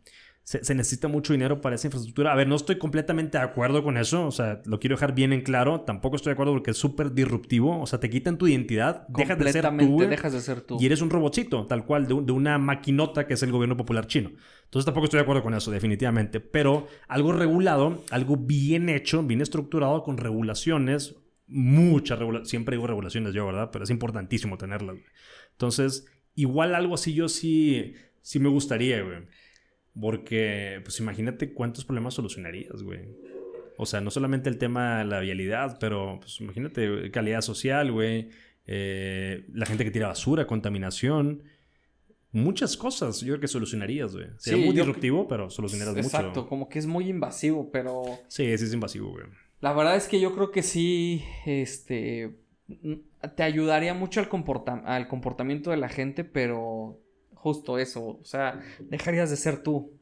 Se, necesita mucho dinero para esa infraestructura. A ver, no estoy completamente de acuerdo con eso, o sea, lo quiero dejar bien en claro. Tampoco estoy de acuerdo porque es súper disruptivo, o sea, te quitan tu identidad, dejas de ser tú. dejas de ser tú. Y eres un robotcito, tal cual, de, de, una maquinota que es el gobierno popular chino. Entonces tampoco estoy de acuerdo con eso, definitivamente. Pero algo regulado, algo bien hecho, bien estructurado, con regulaciones, muchas regulaciones. Siempre digo regulaciones yo, ¿verdad? Pero es importantísimo tenerlas. Entonces, igual algo así yo sí, sí me gustaría, güey. Porque, pues imagínate cuántos problemas solucionarías, güey. O sea, no solamente el tema de la vialidad, pero pues imagínate calidad social, güey. Eh, la gente que tira basura, contaminación. Muchas cosas yo creo que solucionarías, güey. Sería muy disruptivo, pero solucionarías mucho. Exacto, como que es muy invasivo, pero... Sí, sí es invasivo, güey. La verdad es que yo creo que sí, este... Te ayudaría mucho al, al comportamiento de la gente, pero justo eso. O sea, dejarías de ser tú.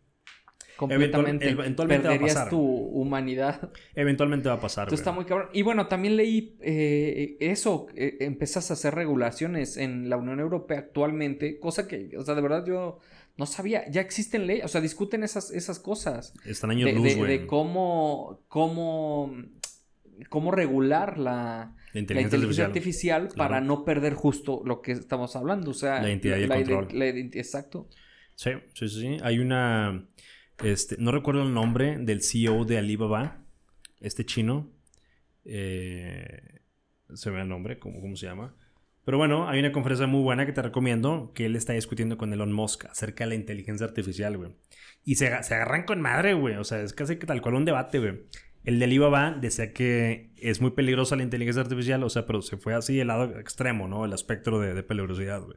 Completamente. eventualmente perderías va a pasar. tu humanidad. Eventualmente va a pasar. Tú está muy cabrón. Y bueno, también leí eh, eso. Eh, empezás a hacer regulaciones en la Unión Europea actualmente. Cosa que, o sea, de verdad yo no sabía. Ya existen leyes. O sea, discuten esas, esas cosas. Están años de, luz, güey. De, cómo, cómo, cómo regular la la inteligencia, artificial, para no perder justo lo que estamos hablando. O sea, la identidad y el control. exacto. Sí, sí, sí. Hay una. Este, no recuerdo el nombre del CEO de Alibaba, este chino. Eh, se ve el nombre, ¿cómo, ¿cómo se llama? Pero bueno, hay una conferencia muy buena que te recomiendo, que él está discutiendo con Elon Musk acerca de la inteligencia artificial, güey. Y se, se agarran con madre, güey. O sea, es casi que tal cual un debate, güey. El de Alibaba decía que es muy peligrosa la inteligencia artificial, o sea, pero se fue así el lado extremo, ¿no? El espectro de, peligrosidad, güey.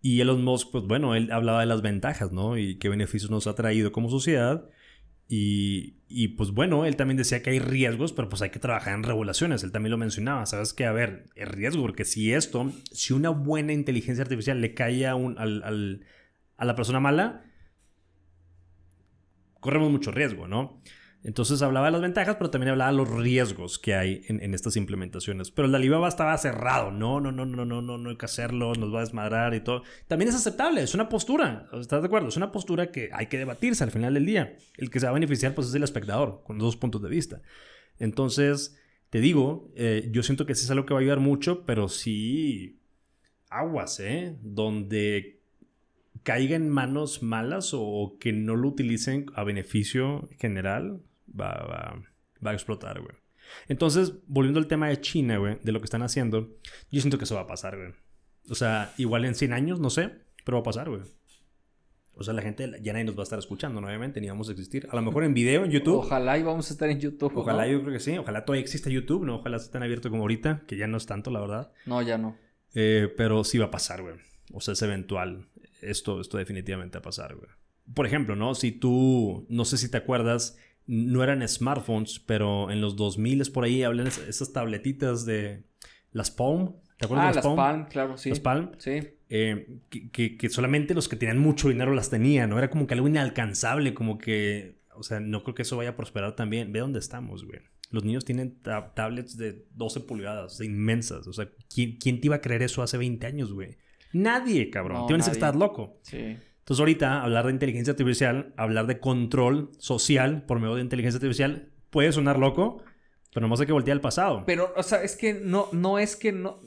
Y Elon Musk, pues bueno, él hablaba de las ventajas, ¿no? Y qué beneficios nos ha traído como sociedad. Y, y, pues bueno, él también decía que hay riesgos, pero pues hay que trabajar en regulaciones. Él también lo mencionaba. Sabes que, a ver, es riesgo, porque si esto, si una buena inteligencia artificial le cae a, un, al, al, a la persona mala, corremos mucho riesgo, ¿no? Entonces hablaba de las ventajas, pero también hablaba de los riesgos que hay en, estas implementaciones. Pero el Alibaba estaba cerrado. No, no, no, no, no, no, no hay que hacerlo, nos va a desmadrar y todo. También es aceptable, es una postura. ¿Estás de acuerdo? Es una postura que hay que debatirse al final del día. El que se va a beneficiar, pues es el espectador, con dos puntos de vista. Entonces, te digo, eh, yo siento que sí es algo que va a ayudar mucho, pero sí aguas, ¿eh? Donde caiga en manos malas o que no lo utilicen a beneficio general, va, va, a explotar, güey. Entonces, volviendo al tema de China, güey, de lo que están haciendo, yo siento que eso va a pasar, güey. O sea, igual en 100 años, no sé, pero va a pasar, güey. O sea, la gente ya nadie nos va a estar escuchando, ¿no? obviamente, ni vamos a existir. A lo mejor en video, en YouTube. Ojalá y vamos a estar en YouTube. Ojalá, yo creo que sí. Ojalá todavía exista YouTube, ¿no? Ojalá esté tan abierto como ahorita, que ya no es tanto, la verdad. No, ya no. Eh, pero sí va a pasar, güey. O sea, es eventual. Esto, esto definitivamente va a pasar, güey. Por ejemplo, ¿no? Si tú, no sé si te acuerdas, no eran smartphones, pero en los 2000 es por ahí hablan esas tabletitas de las Palm. ¿Te acuerdas ah, de las, Palm? Palm? claro, sí. Las Palm. Sí. Eh, que, que, solamente los que tenían mucho dinero las tenían, ¿no? Era como que algo inalcanzable, como que, o sea, no creo que eso vaya a prosperar también. Ve dónde estamos, güey. Los niños tienen tablets de 12 pulgadas, inmensas. O sea, ¿quién, ¿quién, te iba a creer eso hace 20 años, güey? Nadie, cabrón. Tienes que estar loco. Sí. Entonces ahorita hablar de inteligencia artificial, hablar de control social por medio de inteligencia artificial puede sonar loco, pero no hay que voltear al pasado. Pero, o sea, es que no, no es que no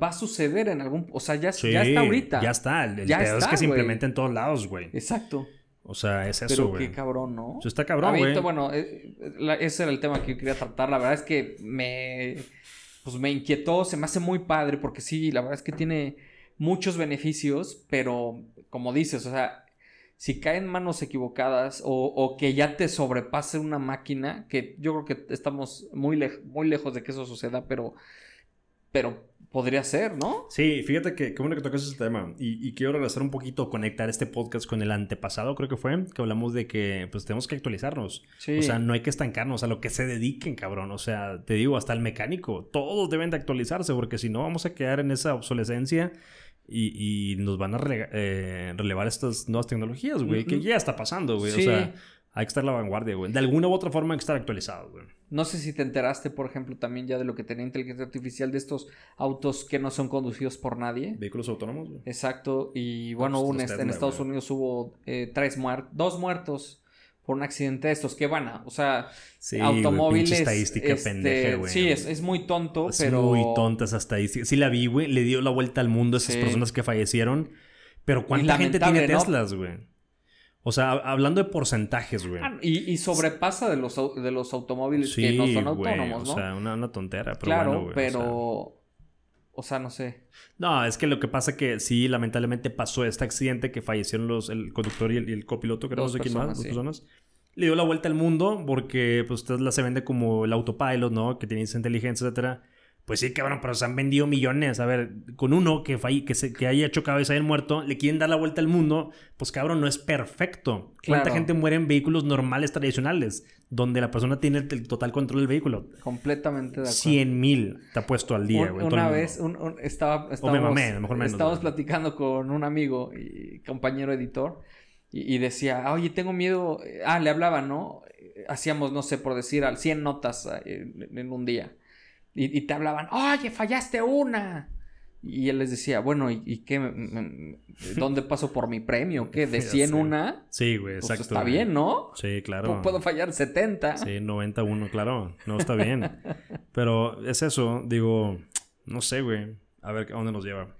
va a suceder en algún, o sea, ya, ya está ahorita. Ya está, el, pedo es que se implementa en todos lados, güey. Exacto. O sea, es eso, güey. Pero qué cabrón, ¿no? Eso está cabrón, güey. Bueno, eh, ese era el tema que yo quería tratar. La verdad es que me, pues me inquietó, se me hace muy padre porque sí, la verdad es que tiene muchos beneficios, pero como dices, o sea, si caen manos equivocadas o, que ya te sobrepase una máquina, que yo creo que estamos muy, muy lejos de que eso suceda, pero, pero podría ser, ¿no? Sí, fíjate que qué bueno que tocas ese tema. Y, quiero regresar un poquito, conectar este podcast con el antepasado, creo que fue, que hablamos de que pues tenemos que actualizarnos. O sea, no hay que estancarnos a lo que se dediquen, cabrón. O sea, te digo, hasta el mecánico, todos deben de actualizarse, porque si no vamos a quedar en esa obsolescencia y, nos van a eh, relevar estas nuevas tecnologías, güey, que ya está pasando, güey. O sea, hay que estar a la vanguardia, güey. De alguna u otra forma hay que estar actualizado, güey. No sé si te enteraste, por ejemplo, también ya de lo que tenía inteligencia artificial de estos autos que no son conducidos por nadie. Vehículos autónomos, güey. Exacto. Y bueno, un, en Estados Unidos hubo eh, tres muertos, dos muertos por un accidente de estos. Van a, o sea, sí, automóviles. Güey, estadística este, pendeja, güey. Sí, es, es, muy tonto, es pero. muy tonta esa estadística. Sí la vi, güey. Le dio la vuelta al mundo a esas personas que fallecieron. Pero ¿cuánta gente tiene Teslas, güey? O sea, hablando de porcentajes, güey. Ah, y, y, sobrepasa de los, de los automóviles que no son autónomos, ¿no? O sea, una, una tontera, pero claro, bueno, güey. pero... O sea... no sé. No, es que lo que pasa que sí, lamentablemente pasó este accidente que fallecieron los, el conductor y el, copiloto, que no sé quién más, dos personas. Le dio la vuelta al mundo porque pues Tesla se vende como el autopilot, ¿no? Que tiene esa inteligencia, etcétera. Pues sí, cabrón, pero se han vendido millones. A ver, con uno que, que, se, que haya chocado y se haya muerto, le quieren dar la vuelta al mundo, pues cabrón, no es perfecto. ¿Cuánta gente muere en vehículos normales tradicionales, donde la persona tiene el, total control del vehículo? Completamente de acuerdo. 100 mil te ha puesto al día, güey. una vez un, estaba, estábamos, mejor estábamos platicando con un amigo y compañero editor y, decía, oye, tengo miedo. Ah, le hablaba, ¿no? Hacíamos, no sé, por decir, al 100 notas eh, en un día. Y, te hablaban, oye, fallaste una. Y él les decía, bueno, ¿y, qué? ¿Dónde paso por mi premio? ¿Qué? ¿De 100 una? Sí, güey, pues exacto. está bien, ¿no? Sí, claro. Puedo fallar 70. Sí, 91, claro. No, está bien. Pero es eso, digo, no sé, güey. A ver, ¿a dónde nos lleva?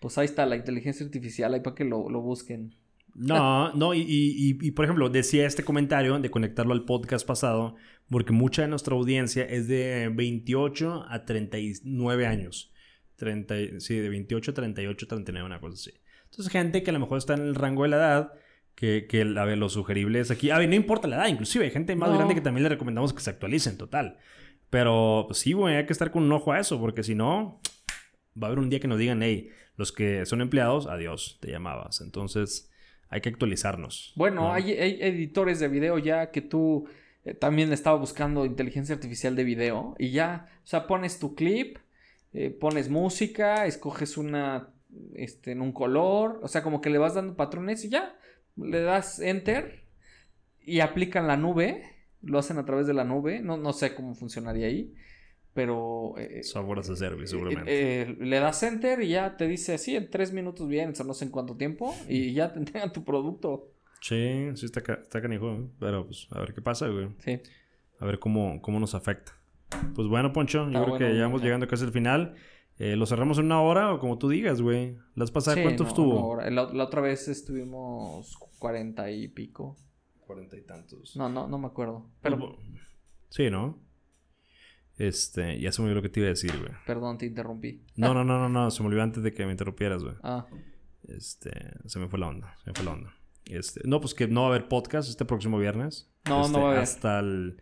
Pues ahí está, la inteligencia artificial, ahí para que lo, lo busquen. No, no, y, y, y, por ejemplo, decía este comentario de conectarlo al podcast pasado, porque mucha de nuestra audiencia es de 28 a 39 años. 30, sí, de 28 a 38, 39, una cosa así. Entonces, gente que a lo mejor está en el rango de la edad, que, que a ver, lo sugerible es aquí. A ver, no importa la edad, inclusive hay gente más grande que también le recomendamos que se actualicen, total. Pero pues, sí, güey, hay que estar con un ojo a eso, porque si no, va a haber un día que nos digan, hey, los que son empleados, adiós, te llamabas. Entonces hay que actualizarnos. Bueno, ¿no? hay, hay editores de video ya que tú eh, también estaba buscando inteligencia artificial de video y ya, o sea, pones tu clip, eh, pones música, escoges una, este, en un color, o sea, como que le vas dando patrones y ya, le das enter y aplican la nube, lo hacen a través de la nube, no, no sé cómo funcionaría ahí, pero... eh, Software as a service, seguramente. eh, le das enter y ya te dice así, en tres minutos vienes o no sé en cuánto tiempo y ya te entregan tu producto. Sí, sí está, está canijo, ¿eh? pero pues a ver qué pasa, güey. Sí. A ver cómo, cómo nos afecta. Pues bueno, Poncho, Está yo creo que ya vamos llegando casi al final. Eh, ¿Lo cerramos en una hora o como tú digas, güey? ¿Las pasadas Sí, cuánto no, estuvo? la, la otra vez estuvimos cuarenta y pico. Cuarenta y tantos. No, no, no me acuerdo. Pero... Pero, Sí, ¿no? Este, ya se me olvidó lo que te iba a decir, güey. perdón, te interrumpí. No, no, no, no, no, se me olvidó antes de que me interrumpieras, güey. Ah, Este, se me fue la onda, se me fue la onda. Este, no, pues que no va a haber podcast este próximo viernes. No, Este, no va a haber. Hasta el,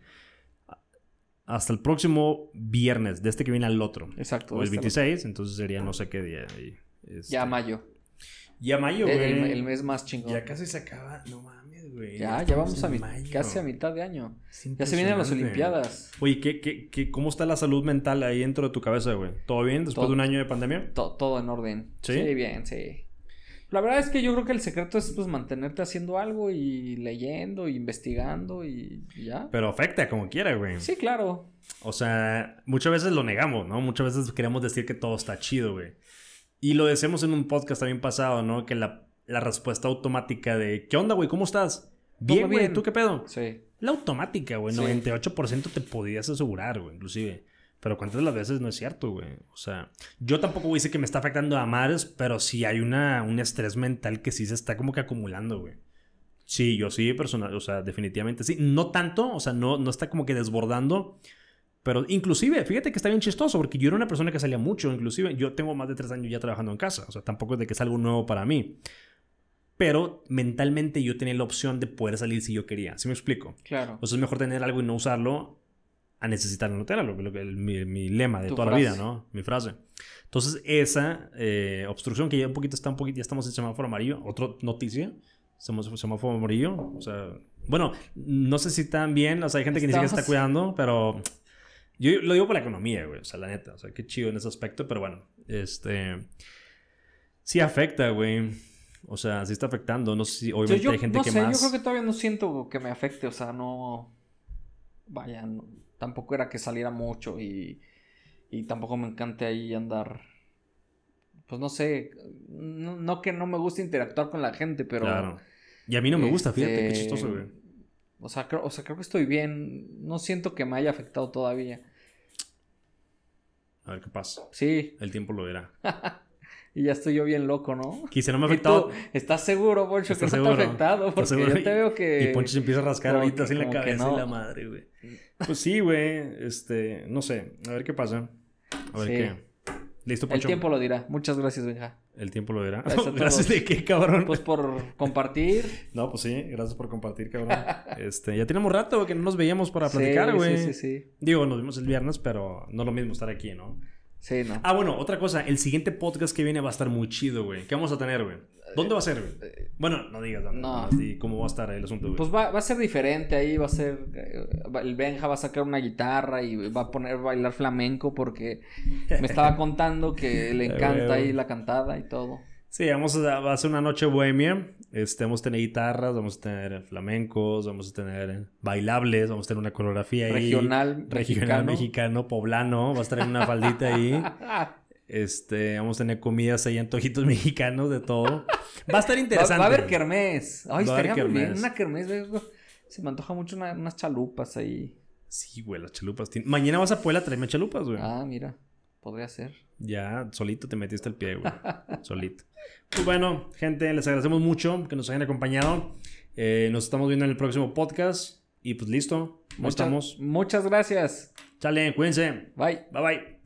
hasta el próximo viernes, de este que viene al otro. exacto. O el este- 26, entonces sería no sé qué día. y, este, Ya mayo. Ya mayo, El, güey. el- el mes más chingón. Ya casi se acaba. No mames, güey. Ya, ya vamos a mi- casi a mitad de año. Ya se vienen las. Olimpiadas. Oye, ¿qué, qué, qué, ¿cómo está la salud mental ahí dentro de tu cabeza, güey? ¿Todo bien después Todo. de un año de pandemia? To- todo en orden. ¿Sí? ¿Sí? bien, sí. La verdad es que yo creo que el secreto es pues mantenerte haciendo algo y leyendo y investigando y y ya. Pero afecta como quiera, güey. Sí, claro. O sea, muchas veces lo negamos, ¿no? Muchas veces queremos decir que todo está chido, güey. Y lo decíamos en un podcast también pasado, ¿no? Que la, la respuesta automática de ¿qué onda, güey? ¿Cómo estás? Bien, güey. ¿Tú qué pedo? Sí. La automática, güey. Sí. 98% te podías asegurar, güey, inclusive. Pero cuántas de las veces no es cierto, güey. O sea, yo tampoco voy a decir que me está afectando a mares, pero sí hay una, un estrés mental que sí se está como que acumulando, güey. Sí, yo sí, personal, o sea, definitivamente sí. No tanto, o sea, no, no está como que desbordando. Pero inclusive, fíjate que está bien chistoso, porque yo era una persona que salía mucho, inclusive yo tengo más de tres años ya trabajando en casa, o sea, tampoco es de que es algo nuevo para mí. Pero mentalmente yo tenía la opción de poder salir si yo quería, ¿sí me explico? Claro. O sea, es mejor tener algo y no usarlo a necesitar no tenerlo, lo que- el- mi, mi lema de toda la frase. vida, ¿no? Mi frase. Entonces, esa eh, obstrucción que ya un poquito está un poquito, ya estamos en semáforo amarillo, otra noticia, semáforo, semáforo amarillo, o sea, bueno, no sé si tan bien, o sea, hay gente que ni siquiera está Estamos- cuidando, pero yo lo digo por la economía, güey, o sea, la neta, o sea, qué chido en ese aspecto, pero bueno, este, sí afecta, güey. O sea, sí está afectando. No sé si Yo, obviamente yo hay gente no que sé, más. yo creo que todavía no siento que me afecte, o sea, no... Vaya, no- tampoco era que saliera mucho y, y tampoco me encante ahí andar... Pues no sé, no, no que no me guste interactuar con la gente, pero... Claro. Y a mí no me gusta, fíjate, qué este, chistoso, güey. O sea, creo, o sea, creo que estoy bien. No siento que me haya afectado todavía. A ver qué pasa. Sí, El tiempo lo verá. y ya estoy yo bien loco, ¿no? Quizá no me ha ¿Y afectado. tú, ¿Estás seguro, Poncho, que no ¿Estás te ha afectado? ¿Estás Porque yo te veo que... Y Poncho se empieza a rascar como ahorita así en la cabeza no. y la madre, güey. Pues sí, güey. Este, no sé. A ver qué pasa. A ver Sí. qué. ¿Listo, El Poncho? tiempo lo dirá. Muchas gracias, Benja. El tiempo lo verá. Gracias Gracias de qué, cabrón. Pues por compartir. No, pues sí. Gracias por compartir, cabrón. Este, ya tenemos rato que no nos veíamos para platicar, güey. Sí, sí, sí. Digo, nos vimos el viernes, pero no lo mismo estar aquí, ¿no? Sí, no. Ah, bueno, otra cosa. El siguiente podcast que viene va a estar muy chido, güey. ¿Qué vamos a tener, güey? ¿Dónde va a ser, güey? Bueno, no digas dónde. No. di cómo va a estar el asunto, güey. Pues va, va a ser diferente ahí, va a ser... eh, El Benja va a sacar una guitarra y va a poner a bailar flamenco porque me estaba contando que le encanta ahí la cantada y todo. Sí, vamos a, va a ser una noche bohemia. Este, vamos a tener guitarras, vamos a tener flamencos, vamos a tener bailables, vamos a tener una coreografía ahí. Regional, Regional mexicano. mexicano, poblano. Va a estar en una faldita ahí. Este, vamos a tener comidas ahí, antojitos mexicanos, de todo. Va a estar interesante. va a haber kermés. Ay, Va estaría muy bien. kermés. Una kermés. Se me antoja mucho una- unas chalupas ahí. Sí, güey, las chalupas. tienen- Mañana vas a Puebla a traerme chalupas, güey. Ah, mira. Podría ser. Ya, solito te metiste el pie, güey. solito. Pues bueno, gente, les agradecemos mucho que nos hayan acompañado. Eh, nos estamos viendo en el próximo podcast. Y pues listo, ¿cómo Muchas- estamos? Muchas gracias. Chale, cuídense. Bye. Bye bye.